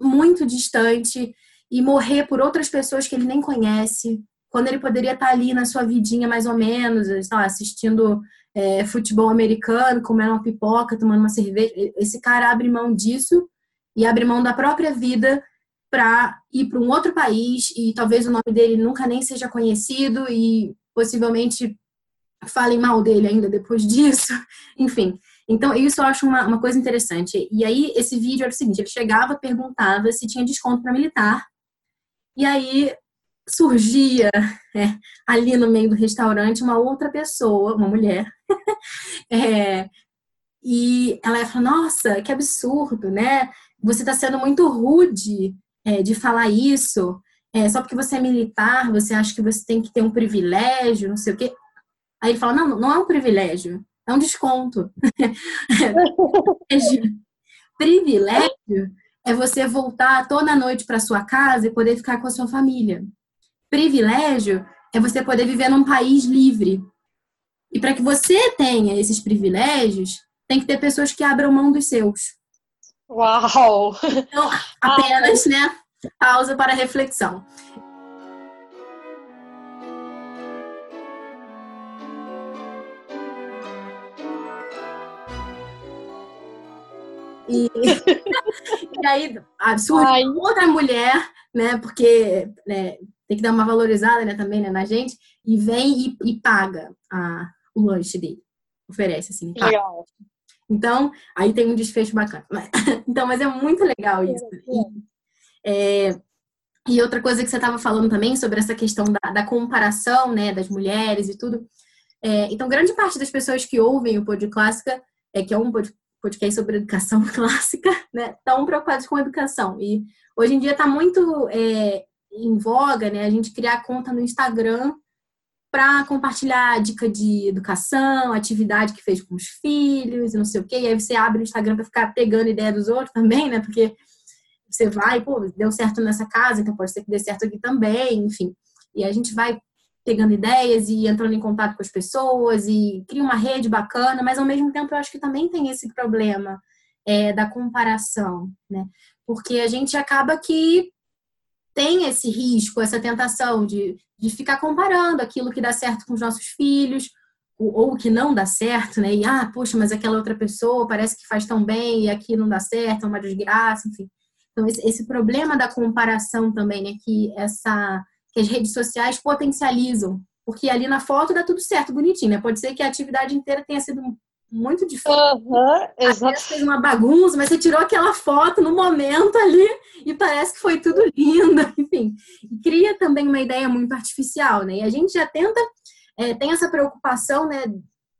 muito distante e morrer por outras pessoas que ele nem conhece, quando ele poderia estar ali na sua vidinha mais ou menos, assistindo é, futebol americano, comendo uma pipoca, tomando uma cerveja. Esse cara abre mão disso e abre mão da própria vida para ir para um outro país e talvez o nome dele nunca nem seja conhecido e possivelmente falem mal dele ainda depois (laughs) disso. Enfim, então isso eu acho uma, uma coisa interessante. E aí esse vídeo era o seguinte: ele chegava, perguntava se tinha desconto para militar, e aí surgia (laughs) é, ali no meio do restaurante uma outra pessoa, uma mulher, (laughs) é, e ela ia falar: Nossa, que absurdo, né? Você está sendo muito rude é, de falar isso. É, só porque você é militar, você acha que você tem que ter um privilégio, não sei o quê. Aí ele fala: Não, não é um privilégio, é um desconto. (laughs) privilégio é você voltar toda noite para sua casa e poder ficar com a sua família. Privilégio é você poder viver num país livre. E para que você tenha esses privilégios, tem que ter pessoas que abram mão dos seus. Uau! Então, apenas, né, pausa para reflexão. E, (laughs) e aí surge outra mulher, né? Porque né, tem que dar uma valorizada né, também né, na gente, e vem e, e paga a, o lanche dele. Oferece, assim. Legal. Então, aí tem um desfecho bacana. (laughs) então, mas é muito legal isso. E, é, e outra coisa que você estava falando também sobre essa questão da, da comparação, né, das mulheres e tudo. É, então, grande parte das pessoas que ouvem o Pod Clássica, é, que é um podcast sobre educação (laughs) clássica, né, estão preocupados com a educação. E hoje em dia está muito é, em voga, né, a gente criar conta no Instagram para compartilhar dica de educação, atividade que fez com os filhos, não sei o quê. E aí você abre o Instagram para ficar pegando ideia dos outros também, né? Porque você vai, pô, deu certo nessa casa, então pode ser que dê certo aqui também, enfim. E a gente vai pegando ideias e entrando em contato com as pessoas e cria uma rede bacana, mas ao mesmo tempo eu acho que também tem esse problema é, da comparação, né? Porque a gente acaba que tem esse risco, essa tentação de, de ficar comparando aquilo que dá certo com os nossos filhos, ou que não dá certo, né? E, ah, poxa, mas aquela outra pessoa parece que faz tão bem e aqui não dá certo, é uma desgraça, enfim. Então, esse, esse problema da comparação também, né? Que, essa, que as redes sociais potencializam. Porque ali na foto dá tudo certo, bonitinho, né? Pode ser que a atividade inteira tenha sido muito difícil. Uhum, exato. fez uma bagunça, mas você tirou aquela foto no momento ali e parece que foi tudo (laughs) lindo, enfim. E cria também uma ideia muito artificial, né? E a gente já tenta, é, tem essa preocupação, né?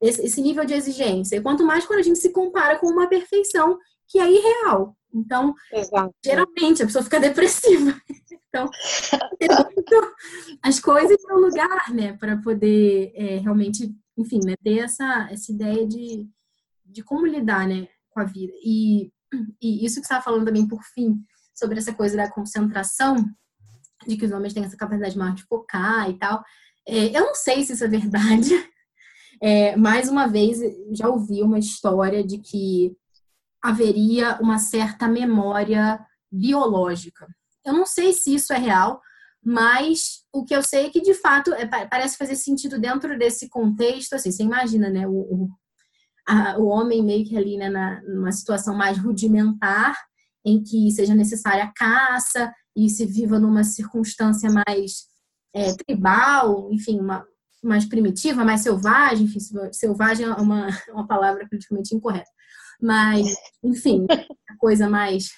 Esse, esse nível de exigência. E quanto mais quando a gente se compara com uma perfeição que é irreal. Então, Exato. geralmente a pessoa fica (laughs) depressiva. Então, as coisas no lugar, né, para poder é, realmente, enfim, né, ter essa, essa ideia de, de como lidar, né, com a vida. E, e isso que você estava falando também, por fim, sobre essa coisa da concentração, de que os homens têm essa capacidade maior de focar e tal. É, eu não sei se isso é verdade. (laughs) É, mais uma vez, já ouvi uma história de que haveria uma certa memória biológica. Eu não sei se isso é real, mas o que eu sei é que, de fato, é, parece fazer sentido dentro desse contexto. Assim, você imagina, né? O, o, a, o homem meio que ali, né, na, numa situação mais rudimentar, em que seja necessária a caça e se viva numa circunstância mais é, tribal, enfim, uma, mais primitiva, mais selvagem. Enfim, selvagem é uma, (laughs) uma palavra politicamente incorreta mas, enfim, coisa mais,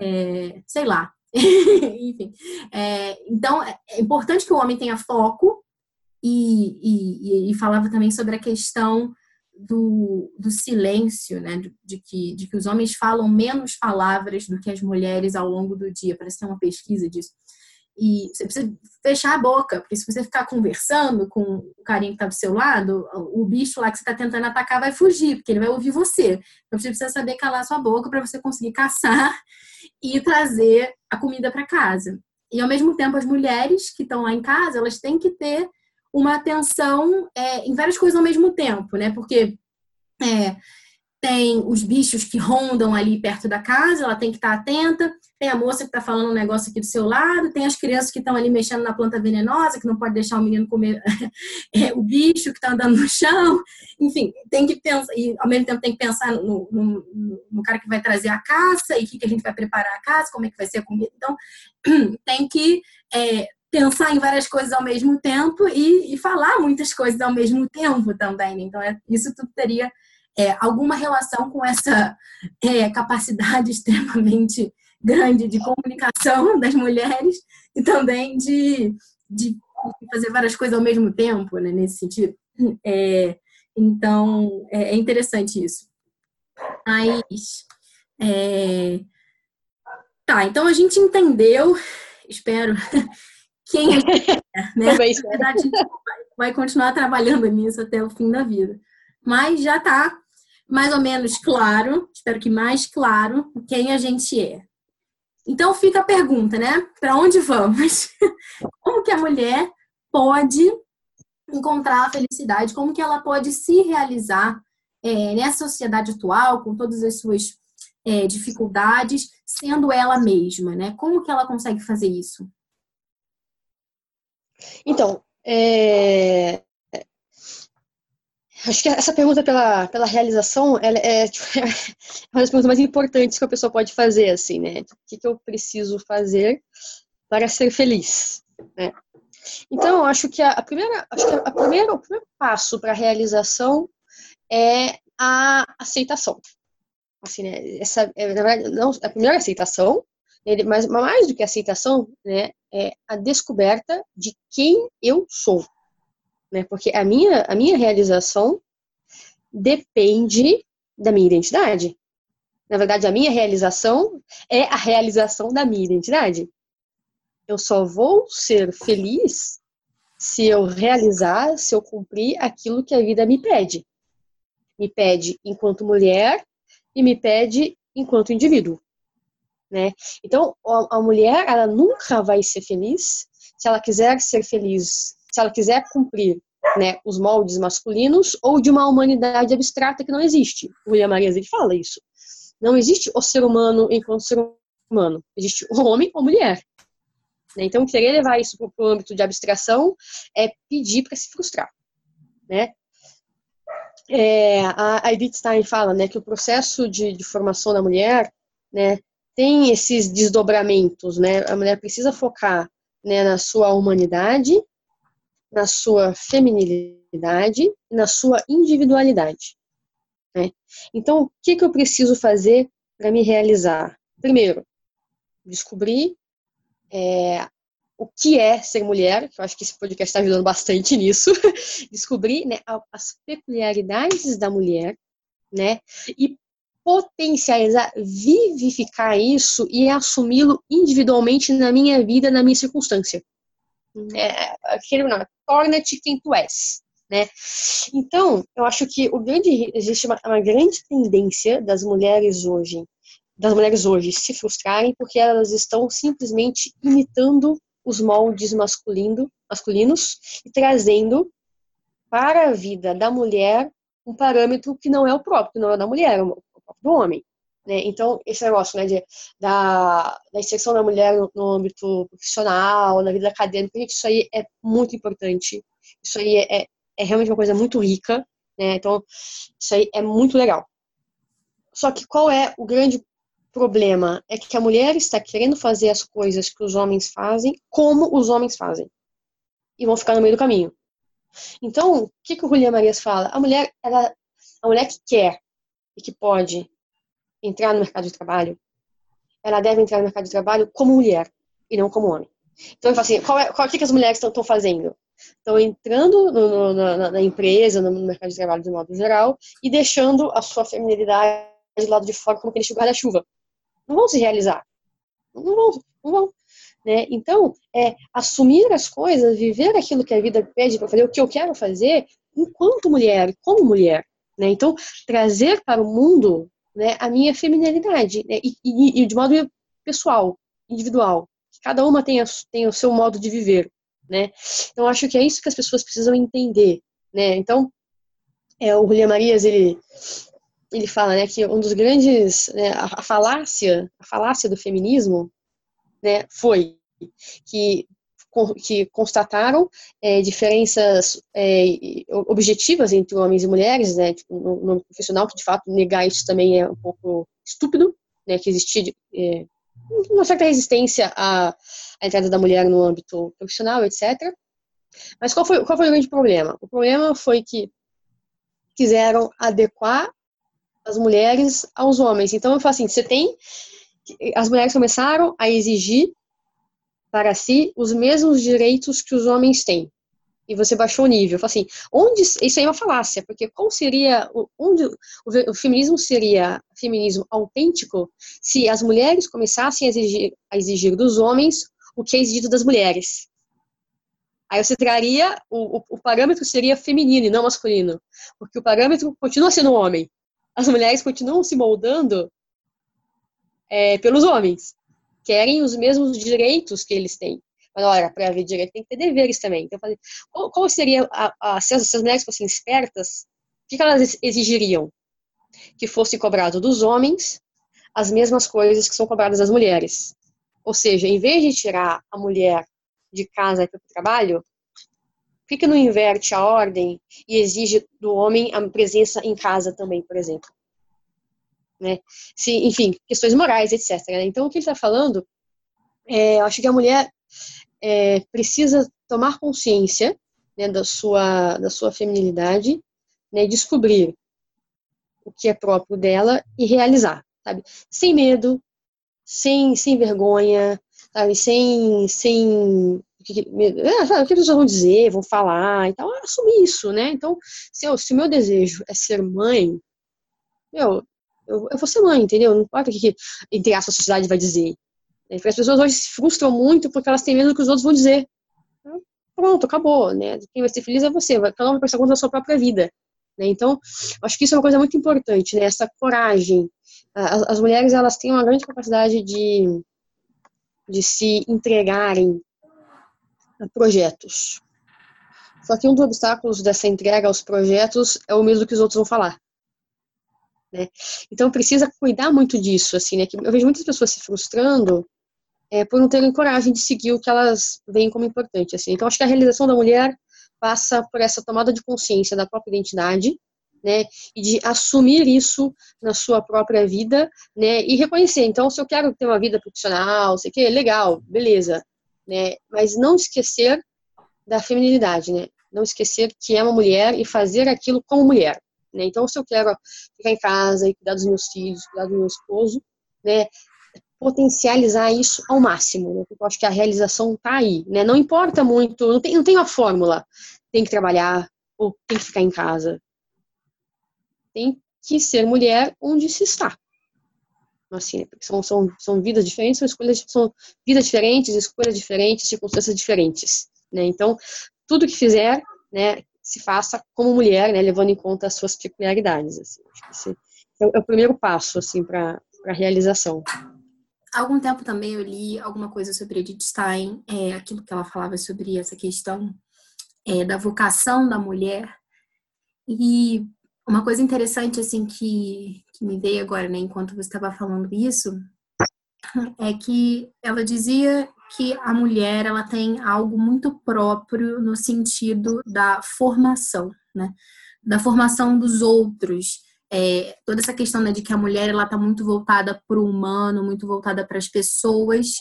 é, sei lá. (laughs) enfim, é, então é importante que o homem tenha foco e, e, e falava também sobre a questão do, do silêncio, né? De, de, que, de que os homens falam menos palavras do que as mulheres ao longo do dia. Parece ter uma pesquisa disso. E você precisa fechar a boca, porque se você ficar conversando com o carinha que está do seu lado, o bicho lá que você está tentando atacar vai fugir, porque ele vai ouvir você. Então você precisa saber calar sua boca para você conseguir caçar (laughs) e trazer a comida para casa. E ao mesmo tempo, as mulheres que estão lá em casa, elas têm que ter uma atenção é, em várias coisas ao mesmo tempo, né? Porque é, tem os bichos que rondam ali perto da casa, ela tem que estar atenta, tem a moça que está falando um negócio aqui do seu lado, tem as crianças que estão ali mexendo na planta venenosa, que não pode deixar o menino comer (laughs) é, o bicho que está andando no chão, enfim, tem que pensar, e ao mesmo tempo tem que pensar no, no, no cara que vai trazer a caça e o que, que a gente vai preparar a casa, como é que vai ser a comida, então (clears throat) tem que é, pensar em várias coisas ao mesmo tempo e, e, falar muitas coisas ao mesmo tempo também, né? então é, isso tudo teria é, alguma relação com essa é, capacidade (laughs) extremamente grande de comunicação das mulheres e também de, de fazer várias coisas ao mesmo tempo, né, nesse sentido. É, então, é, é interessante isso. Mas, é, tá, então a gente entendeu, espero, (laughs) quem é, né? Na verdade, a gente vai continuar trabalhando nisso até o fim da vida. Mas já está mais ou menos claro, espero que mais claro, quem a gente é. Então fica a pergunta, né? Para onde vamos? (laughs) Como que a mulher pode encontrar a felicidade? Como que ela pode se realizar é, nessa sociedade atual, com todas as suas é, dificuldades, sendo ela mesma, né? Como que ela consegue fazer isso? Então, é, Acho que essa pergunta pela, pela realização ela é, (laughs) tipo, é uma das perguntas mais importantes que a pessoa pode fazer, assim, né? O que, que eu preciso fazer para ser feliz, né? Então, acho que a, primeira, acho que a primeira, o primeiro passo para a realização é a aceitação. Assim, né? Essa, é, na verdade, não, a primeira aceitação, né? mas mais do que aceitação, né? É a descoberta de quem eu sou né? Porque a minha, a minha realização depende da minha identidade. Na verdade, a minha realização é a realização da minha identidade. Eu só vou ser feliz se eu realizar, se eu cumprir aquilo que a vida me pede. Me pede enquanto mulher e me pede enquanto indivíduo. Né? Então, a, mulher, ela nunca vai ser feliz se ela quiser ser feliz se ela quiser cumprir né, os moldes masculinos ou de uma humanidade abstrata que não existe. O William Marias fala isso. Não existe o ser humano enquanto ser humano. Existe o homem ou mulher. Né? Então, querer levar isso para o âmbito de abstração é pedir para se frustrar. Né? É, a Edith Stein fala né, que o processo de, de formação da mulher né, tem esses desdobramentos. Né? A mulher precisa focar né, na sua humanidade, na sua feminilidade e na sua individualidade. Né? Então, o que, que eu preciso fazer para me realizar? Primeiro, descobrir é, o que é ser mulher, que eu acho que esse podcast está ajudando bastante nisso, (laughs) descobrir né, as peculiaridades da mulher, né, e potencializar, vivificar isso e assumi-lo individualmente na minha vida, na minha circunstância. Uhum. É, aquele torna-te quem tu és. Né? Então, eu acho que o grande, existe uma, uma grande tendência das mulheres hoje, das mulheres hoje se frustrarem porque elas estão simplesmente imitando os moldes masculino, masculinos e trazendo para a vida da mulher um parâmetro que não é o próprio, que não é da mulher, é o próprio do homem. Né? Então, esse negócio né, de, da, da inserção da mulher no, no, âmbito profissional, na vida acadêmica, gente, isso aí é muito importante. Isso aí é, é realmente uma coisa muito rica. Né? Então, isso aí é muito legal. Só que qual é o grande problema? É que a mulher está querendo fazer as coisas que os homens fazem como os homens fazem. E vão ficar no meio do caminho. Então, o que, que o Julián Marias fala? A mulher, ela, a mulher que quer e que pode entrar no mercado de trabalho, ela deve entrar no mercado de trabalho como mulher e não como homem. Então, ele fala assim, qual é, qual, que, as mulheres estão fazendo? Estão entrando no, no, na, na, empresa, no mercado de trabalho de modo geral, e deixando a sua feminilidade do lado de fora como aquele guarda-chuva. Não vão se realizar. Não vão, não vão. Né? Então, é assumir as coisas, viver aquilo que a vida pede para fazer, o que eu quero fazer, enquanto mulher, como mulher. Né? Então, trazer para o mundo né, a minha feminilidade, né, e, e, e, de modo pessoal, individual. Cada uma tem, a, tem o seu modo de viver, né? Então, acho que é isso que as pessoas precisam entender, né? Então, é, o Julián Marias, ele, ele fala, né, que um dos grandes, né, a, a falácia, a falácia do feminismo, né, foi que que constataram é, diferenças é, objetivas entre homens e mulheres, né, tipo, no, no, profissional, que de fato negar isso também é um pouco estúpido, né, que existia é, uma certa resistência à, à, entrada da mulher no âmbito profissional, etc. Mas qual foi, qual foi o grande problema? O problema foi que quiseram adequar as mulheres aos homens. Então, eu falo assim, você tem... As mulheres começaram a exigir para si os mesmos direitos que os homens têm. E você baixou o nível. Fala assim, onde isso aí é uma falácia, porque qual seria onde o, feminismo seria feminismo autêntico se as mulheres começassem a exigir, a exigir dos homens o que é exigido das mulheres? Aí você traria o, o, o parâmetro seria feminino e não masculino, porque o parâmetro continua sendo homem. As mulheres continuam se moldando é, pelos homens querem os mesmos direitos que eles têm. Mas, olha, para haver direito tem que ter deveres também. Então, qual, qual seria, a, a, se, as, se as mulheres fossem espertas, o que, que elas exigiriam? Que fosse cobrado dos homens as mesmas coisas que são cobradas das mulheres. Ou seja, em vez de tirar a mulher de casa para o trabalho, por que não inverte a ordem e exige do homem a presença em casa também, por exemplo? Né? Se, enfim, questões morais, etc. Então, o que ele está falando, é, eu acho que a mulher é, precisa tomar consciência né, da, sua, da sua feminilidade, né, descobrir o que é próprio dela e realizar, sabe? Sem medo, sem, sem vergonha, sabe? Sem, sem o que, ah, as pessoas vão dizer, vão falar e tal, assumir isso, né? Então, se, se o meu desejo é ser mãe, meu, eu, eu vou ser mãe, entendeu? Não importa o que, entre a sociedade vai dizer. É, as pessoas hoje se frustram muito porque elas têm medo do que os outros vão dizer. Então, pronto, acabou, né? Quem vai ser feliz é você, cada um vai pensar conta da sua própria vida. Né? Então, acho que isso é uma coisa muito importante, né? Essa coragem. As, as mulheres, elas têm uma grande capacidade de, de se entregarem a projetos. Só que um dos obstáculos dessa entrega aos projetos é o mesmo que os outros vão falar. Né? Então precisa cuidar muito disso, assim, né? Que eu vejo muitas pessoas se frustrando é, por não terem coragem de seguir o que elas veem como importante. Assim. Então, acho que a realização da mulher passa por essa tomada de consciência da própria identidade, né, e de assumir isso na sua própria vida, né, e reconhecer. Então, se eu quero ter uma vida profissional, sei que, legal, beleza, né, mas não esquecer da feminilidade, né, não esquecer que é uma mulher e fazer aquilo como mulher, né. Então, se eu quero ficar em casa e cuidar dos meus filhos, cuidar do meu esposo, né, potencializar isso ao máximo, né, porque eu acho que a realização está aí, né, não importa muito, não tem, não tem uma fórmula, tem que trabalhar ou tem que ficar em casa, tem que ser mulher onde se está. Assim, né? são, são, são vidas diferentes, são escolhas, são vidas diferentes, escolhas diferentes, circunstâncias diferentes, né? Então, tudo que fizer, né, se faça como mulher, né, levando em conta as suas peculiaridades. Assim. Esse é, é o primeiro passo, assim, para a realização. Há algum tempo também eu li alguma coisa sobre Edith Stein, é, aquilo que ela falava sobre essa questão é, da vocação da mulher. E uma coisa interessante, assim, que, que me veio agora, né, enquanto você estava falando isso, é que ela dizia que a mulher, ela tem algo muito próprio no sentido da formação, né, da formação dos outros, é, toda essa questão né, de que a mulher ela está muito voltada para o humano, muito voltada para as pessoas,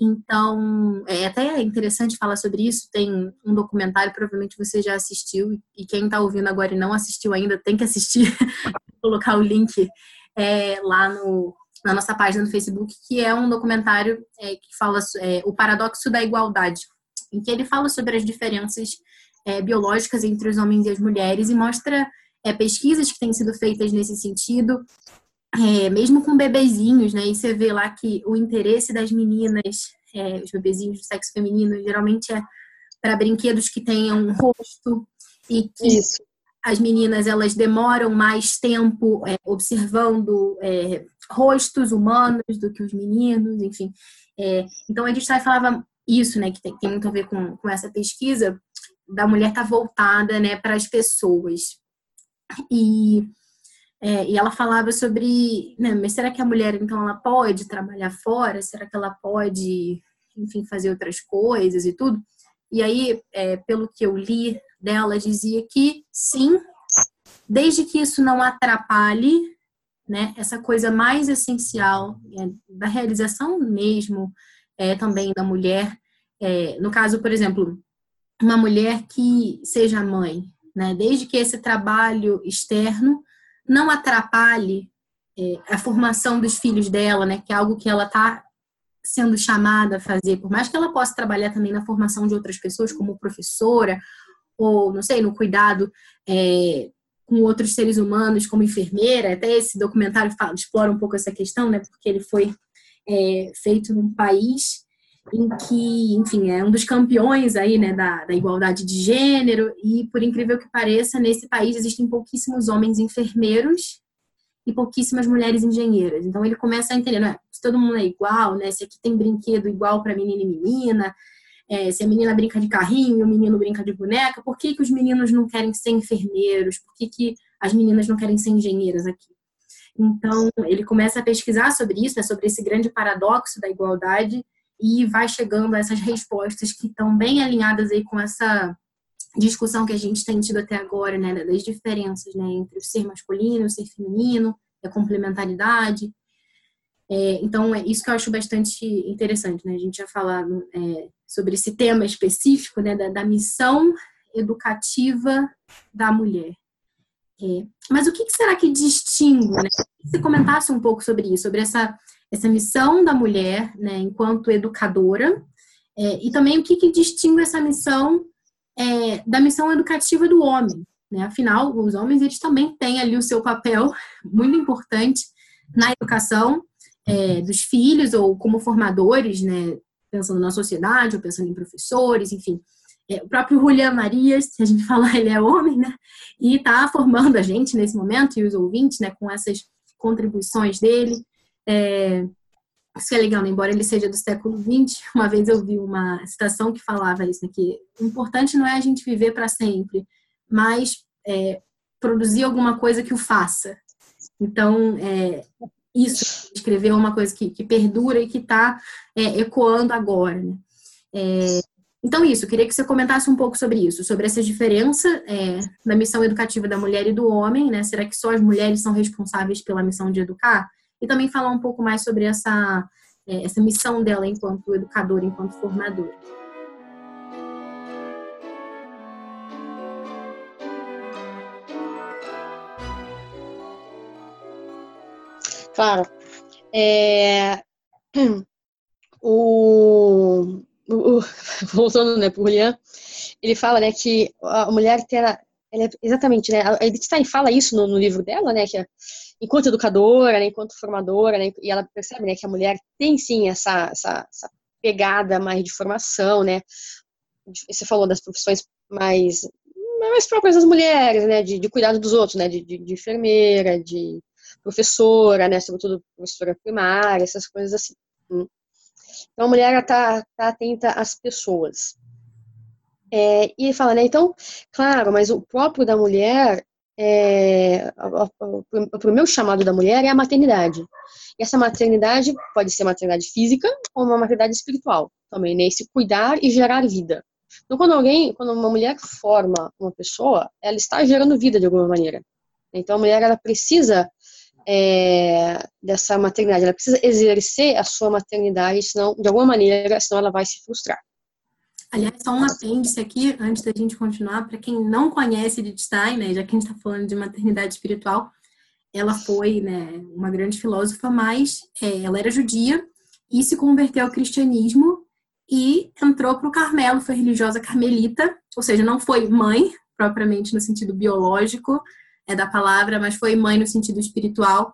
então, é até interessante falar sobre isso. Tem um documentário, provavelmente você já assistiu, e quem está ouvindo agora e não assistiu ainda tem que assistir. Vou (laughs) colocar o link é, lá no, na nossa página no Facebook, que é um documentário é, que fala é, o paradoxo da igualdade, em que ele fala sobre as diferenças é, biológicas entre os homens e as mulheres e mostra é, pesquisas que têm sido feitas nesse sentido, é, mesmo com bebezinhos, né? E você vê lá que o interesse das meninas, é, os bebezinhos do sexo feminino, geralmente é para brinquedos que tenham um rosto e que Isso. as meninas elas demoram mais tempo é, observando é, rostos humanos do que os meninos, enfim. É, então gente falava isso, né? Que tem, tem, muito a ver com, com essa pesquisa da mulher estar tá voltada, né, para as pessoas. E é, e ela falava sobre, né, mas será que a mulher então ela pode trabalhar fora? Será que ela pode, enfim, fazer outras coisas e tudo? E aí, é, pelo que eu li dela, dizia que sim, desde que isso não atrapalhe, né, essa coisa mais essencial é, da realização mesmo é, também da mulher. É, no caso, por exemplo, uma mulher que seja mãe, né, desde que esse trabalho externo não atrapalhe é, a formação dos filhos dela, né, que é algo que ela está sendo chamada a fazer, por mais que ela possa trabalhar também na formação de outras pessoas, como professora, ou, não sei, no cuidado é, com outros seres humanos, como enfermeira, até esse documentário fala, explora um pouco essa questão, né, porque ele foi é, feito num país em que, enfim, é um dos campeões aí, né, da, da igualdade de gênero, e por incrível que pareça, nesse país existem pouquíssimos homens enfermeiros e pouquíssimas mulheres engenheiras. Então ele começa a entender, né, se todo mundo é igual, né, se aqui tem brinquedo igual para menina e menina, é, se a menina brinca de carrinho e o menino brinca de boneca, por que, que os meninos não querem ser enfermeiros? Por que, que as meninas não querem ser engenheiras aqui? Então, ele começa a pesquisar sobre isso, né, sobre esse grande paradoxo da igualdade, e vai chegando a essas respostas que estão bem alinhadas aí com essa discussão que a gente tem tido até agora, né, das diferenças, né, entre o ser masculino, o ser feminino, a complementaridade. É, então, é isso que eu acho bastante interessante, né, a gente já falado é, sobre esse tema específico, né, da, da missão educativa da mulher. É, mas o que, que, será que distingue, né? Se você comentasse um pouco sobre isso, sobre essa essa missão da mulher, né, enquanto educadora, é, e também o que, que distingue essa missão é, da missão educativa do homem. Né? Afinal, os homens eles também têm ali o seu papel (laughs) muito importante na educação é, dos filhos ou como formadores, né, pensando na sociedade ou pensando em professores, enfim. É, o próprio Julian Marias, se a gente (laughs) falar, ele é homem, né? E está formando a gente nesse momento e os ouvintes, né, com essas contribuições dele. É, isso é legal, né? embora ele seja do século XX, (laughs) uma vez eu vi uma citação que falava isso, né? que o importante não é a gente viver para sempre, mas é, produzir alguma coisa que o faça. Então, é, isso, escrever uma coisa que, que perdura e que está é, ecoando agora. Né? É, então, isso, queria que você comentasse um pouco sobre isso, sobre essa diferença é, da missão educativa da mulher e do homem, né? Será que só as mulheres são responsáveis pela missão de educar? E também falar um pouco mais sobre essa, é, essa missão dela enquanto educadora, enquanto formadora. Claro. É, (clears throat) o, o, (laughs) voltando né, para o Julian, ele fala né, que a mulher tem é, exatamente, né, a Edith fala isso no, no, livro dela, né, que enquanto educadora, né, enquanto formadora, né, e ela percebe né, que a mulher tem sim essa, essa, essa pegada mais de formação, né, você falou das profissões mais mais próprias das mulheres, né, de, de cuidado dos outros, né, de, de, de enfermeira, de professora, né, sobretudo professora primária, essas coisas assim. Hum. Então, a mulher está tá atenta às pessoas. É, e fala, né, então, claro, mas o próprio da mulher, é, o meu chamado da mulher é a maternidade. E essa maternidade pode ser maternidade física ou uma maternidade espiritual também, né, esse cuidar e gerar vida. Então, quando alguém, quando uma mulher forma uma pessoa, ela está gerando vida de alguma maneira. Então, a mulher, ela precisa é, dessa maternidade. Ela precisa exercer a sua maternidade, senão, de alguma maneira, senão ela vai se frustrar. Aliás, só um apêndice aqui, antes da gente continuar, para quem não conhece Edith Stein, né, já que a gente está falando de maternidade espiritual, ela foi né, uma grande filósofa, mas é, ela era judia e se converteu ao cristianismo e entrou para o Carmelo, foi religiosa carmelita, ou seja, não foi mãe, propriamente no sentido biológico, é da palavra, mas foi mãe no sentido espiritual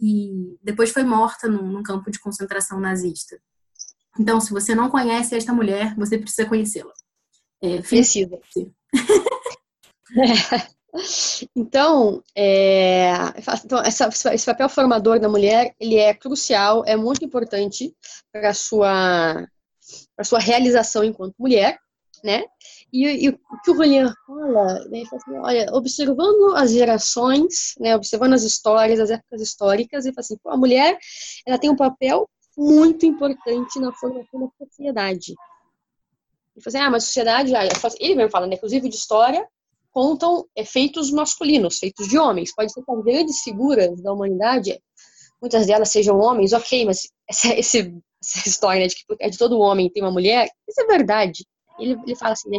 e depois foi morta num, num campo de concentração nazista. Então, se você não conhece esta mulher, você precisa conhecê-la. É, precisa. (laughs) Então, é, então essa, esse papel formador da mulher, ele é crucial, é muito importante para a sua, para sua realização enquanto mulher, né? E, e, o que o Julian fala, né, ele fala assim, olha, observando as gerações, né, observando as histórias, as épocas históricas, ele fala assim, a mulher, ela tem um papel muito importante na formação da sociedade. Ele fala assim, ah, mas a sociedade, ele mesmo fala, né, inclusive de história, contam é, feitos masculinos, feitos de homens. Pode ser que as grandes figuras da humanidade, muitas delas sejam homens, ok, mas essa, essa história né, de que é de todo homem tem uma mulher, isso é verdade. Ele, ele fala assim, né,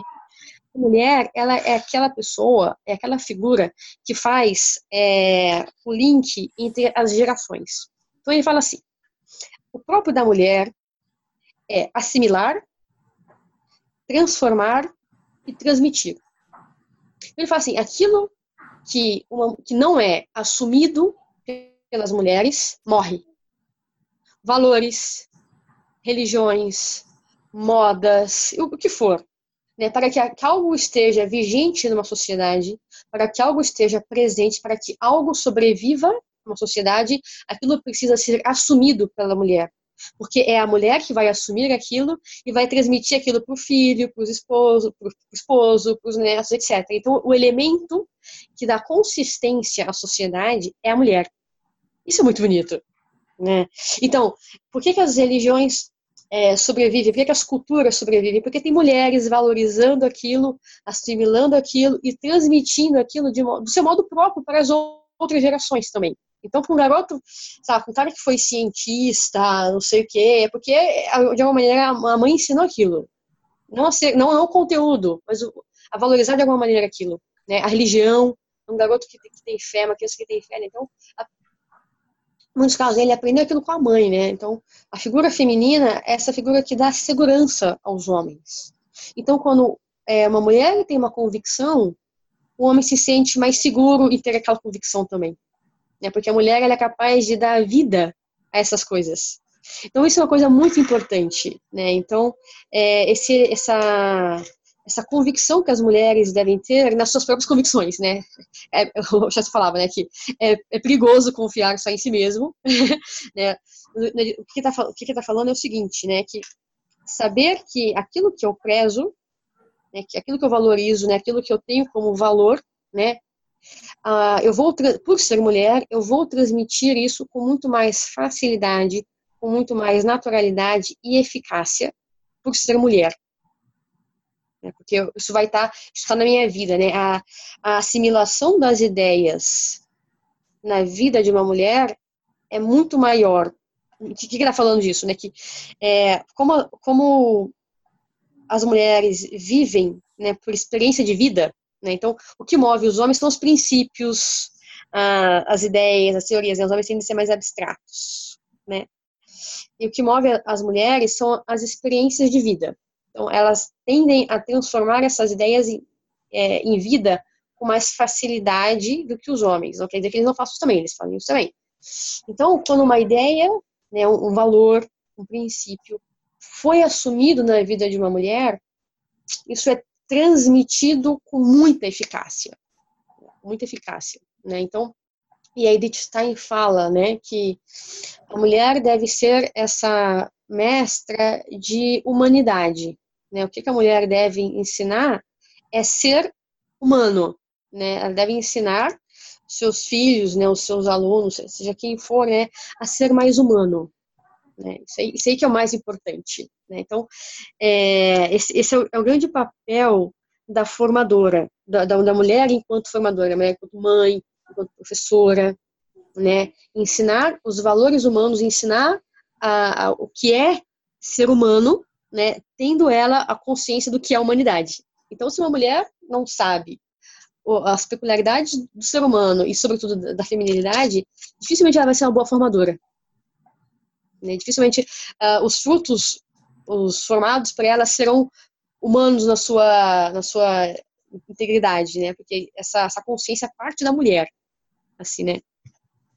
mulher, ela é aquela pessoa, é aquela figura que faz é, o link entre as gerações. Então ele fala assim: o próprio da mulher é assimilar, transformar e transmitir. Ele fala assim: aquilo que, uma, que não é assumido pelas mulheres morre. Valores, religiões, modas, o que for né, para que, que algo esteja vigente numa sociedade, para que algo esteja presente, para que algo sobreviva numa sociedade, aquilo precisa ser assumido pela mulher. Porque é a mulher que vai assumir aquilo e vai transmitir aquilo para o filho, para o esposo, para o esposo, para os netos, etc. Então, o elemento que dá consistência à sociedade é a mulher. Isso é muito bonito. Né? Então, por que, que as religiões é, sobrevive, por que, as culturas sobrevivem? Porque tem mulheres valorizando aquilo, assimilando aquilo e transmitindo aquilo de do seu modo próprio para as outras gerações também. Então, para um garoto, sabe, um cara que foi cientista, não sei o quê, é porque, de alguma maneira, a mãe ensinou aquilo. Não, ser, não, não o conteúdo, mas o, a valorizar de alguma maneira aquilo. Né? A religião, um garoto que, que tem fé, uma criança que tem fé. Né? Então, a, muitos casos ele aprendeu aquilo com a mãe, né? Então, a figura feminina é essa figura que dá segurança aos homens. Então, quando é, uma mulher tem uma convicção, o homem se sente mais seguro em ter aquela convicção também. Né? Porque a mulher ela é capaz de dar vida a essas coisas. Então, isso é uma coisa muito importante. Né? Então, é, esse, essa essa convicção que as mulheres devem ter nas suas próprias convicções, né? É, (laughs) eu já falava, né, que é, é, perigoso confiar só em si mesmo, (laughs) né? O que está tá falando é o seguinte, né, que saber que aquilo que eu prezo, né, que aquilo que eu valorizo, né, aquilo que eu tenho como valor, né, uh, eu vou, por ser mulher, eu vou transmitir isso com muito mais facilidade, com muito mais naturalidade e eficácia, por ser mulher. Né? Porque isso vai estar, tá, está na minha vida, né? A, a assimilação das ideias na vida de uma mulher é muito maior. O que, que está falando disso, né? Que é, como, como as mulheres vivem, né, por experiência de vida, né? Então, o que move os homens são os princípios, ah, as ideias, as teorias. Né? Os homens tendem a ser mais abstratos, né? E o que move as mulheres são as experiências de vida. Então, elas tendem a transformar essas ideias em, é, em vida com mais facilidade do que os homens. Não quer dizer que eles não façam isso também, eles fazem isso também. Então, quando uma ideia, né, um valor, um princípio, foi assumido na vida de uma mulher, isso é transmitido com muita eficácia, muita eficácia, né? Então, e a Edith Stein fala, né, que a mulher deve ser essa mestra de humanidade, né? O que, que a mulher deve ensinar é ser humano, né? Ela deve ensinar seus filhos, né, os seus alunos, seja quem for, né, a ser mais humano. Né? Isso, aí, isso aí que é o mais importante. Né? Então, é, esse, esse é, o, é, o, grande papel da formadora, da, da, mulher enquanto formadora, mulher enquanto mãe, enquanto professora, né? Ensinar os valores humanos, ensinar a, a, o que é ser humano, né? Tendo ela a consciência do que é a humanidade. Então, se uma mulher não sabe as peculiaridades do ser humano e, sobretudo, da feminilidade, dificilmente ela vai ser uma boa formadora. Né? Dificilmente uh, os frutos os formados para ela serão humanos na sua, na sua integridade, né? Porque essa, essa consciência parte da mulher, assim, né?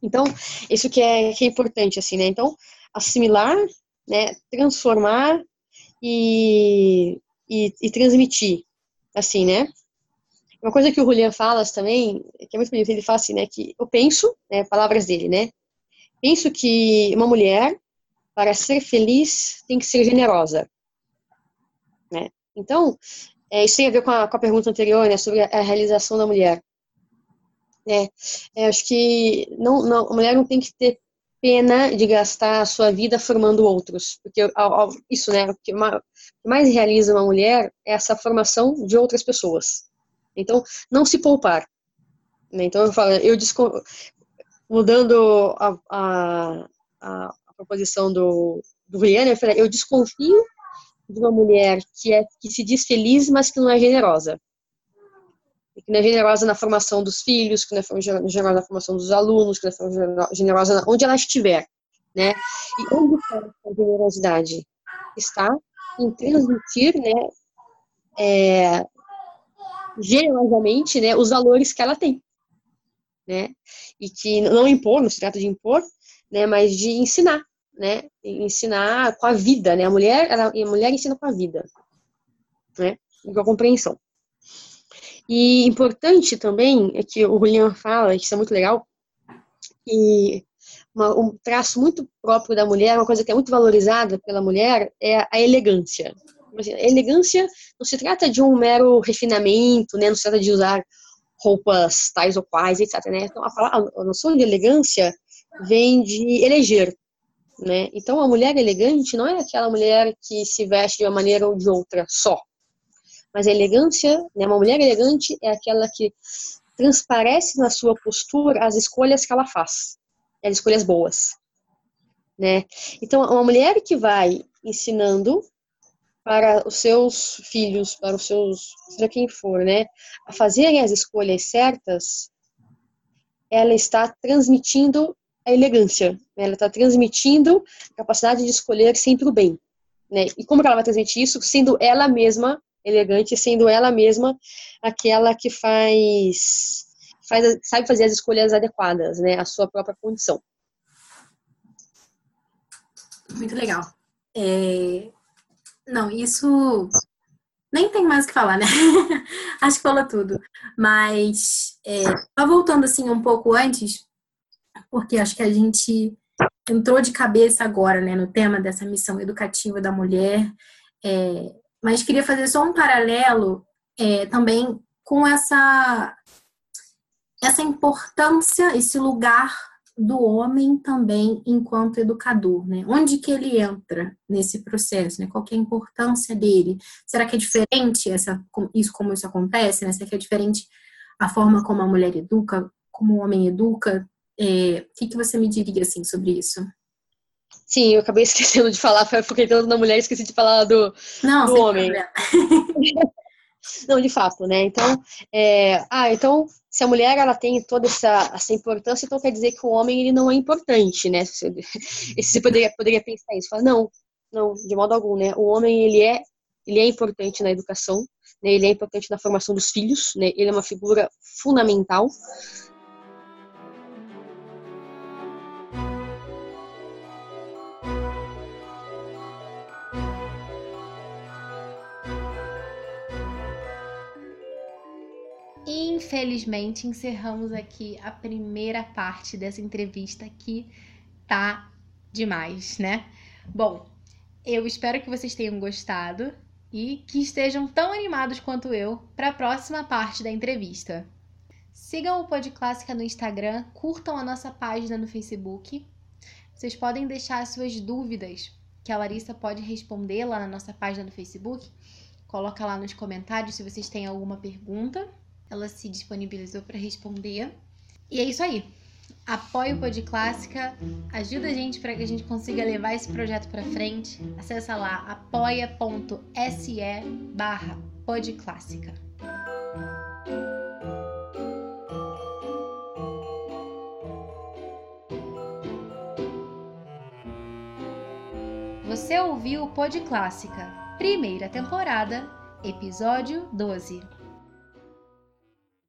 Então, isso que é, que é importante, assim, né? Então, assimilar, né? Transformar e, e, e transmitir, assim, né? Uma coisa que o Julian fala também, que é muito bonito, ele fala assim, né? Que eu penso, né? Palavras dele, né? Penso que uma mulher para ser feliz tem que ser generosa. Né? Então, é, isso tem a ver com a, com a pergunta anterior, né, sobre a, realização da mulher. É, é, acho que não, não, a mulher não tem que ter pena de gastar a sua vida formando outros, porque isso, né, o que mais realiza uma mulher é essa formação de outras pessoas. Então, não se poupar. Né? Então, eu falo, eu mudando a, a, a, proposição do, do Rihanna, eu falei, eu desconfio de uma mulher que, é, que se diz feliz, mas que não é generosa. Que não é generosa na formação dos filhos, que não é generosa na formação dos alunos, que não é generosa onde ela estiver. Né? E onde está a generosidade? Está em transmitir né, é, generosamente né, os valores que ela tem. Né? E que não impor, não se trata de impor, né, mas de ensinar, né, ensinar com a vida, né, a mulher, ela, a mulher ensina com a vida, né, com a compreensão. E importante também é que o Julian fala, isso é muito legal, e uma, um traço muito próprio da mulher, uma coisa que é muito valorizada pela mulher, é a elegância. A elegância não se trata de um mero refinamento, né, não se trata de usar roupas tais ou quais, etc. Né? Então, a, a noção de elegância vem de eleger. Né? Então, a mulher elegante não é aquela mulher que se veste de uma maneira ou de outra só. Mas a elegância, né, uma mulher elegante é aquela que transparece na sua postura as escolhas que ela faz, as escolhas boas. Né? Então, uma mulher que vai ensinando para os seus filhos, para os seus, seja quem for, né, a fazerem as escolhas certas, ela está transmitindo a elegância. Né? Ela está transmitindo a capacidade de escolher sempre o bem. Né? E como ela vai transmitir isso? Sendo ela mesma elegante, sendo ela mesma aquela que faz, faz sabe fazer as escolhas adequadas, né? A sua própria condição. Muito legal. É... Não, isso nem tem mais o que falar, né? (laughs) Acho que falou tudo. Mas, é, voltando assim um pouco antes, porque acho que a gente entrou de cabeça agora, né, no tema dessa missão educativa da mulher, é, mas queria fazer só um paralelo é, também com essa essa importância, esse lugar do homem também enquanto educador, né? Onde que ele entra nesse processo, né? Qual é a importância dele? Será que é diferente essa, isso como isso acontece, né? Será que é diferente a forma como a mulher educa, como o homem educa? É, o que, que você me diria, assim, sobre isso? Sim, eu acabei (laughs) esquecendo de falar, fiquei tanto na mulher, esqueci de falar do, Não, do homem. (laughs) Não, de fato, né? Então, é, ah, então, se a mulher ela tem toda essa, essa importância, então quer dizer que o homem ele não é importante, né? Você, (laughs) você poderia, poderia pensar isso. Falar, não, não, de modo algum, né? O homem ele é ele é importante na educação, né? ele é importante na formação dos filhos, né? ele é uma figura fundamental, infelizmente, encerramos aqui a primeira parte dessa entrevista que tá demais, né? Bom, eu espero que vocês tenham gostado e que estejam tão animados quanto eu para a próxima parte da entrevista. Sigam o Pod Clássica no Instagram, curtam a nossa página no Facebook. Vocês podem deixar suas dúvidas, que a Larissa pode responder lá na nossa página do Facebook. Coloca lá nos comentários se vocês têm alguma pergunta ela se disponibilizou para responder. E é isso aí. Apoie o Pod Clássica, ajuda a gente para que a gente consiga levar esse projeto para frente. Acesse lá apoia.se barra podclássica. Você ouviu o Pod Clássica, primeira temporada, episódio 12.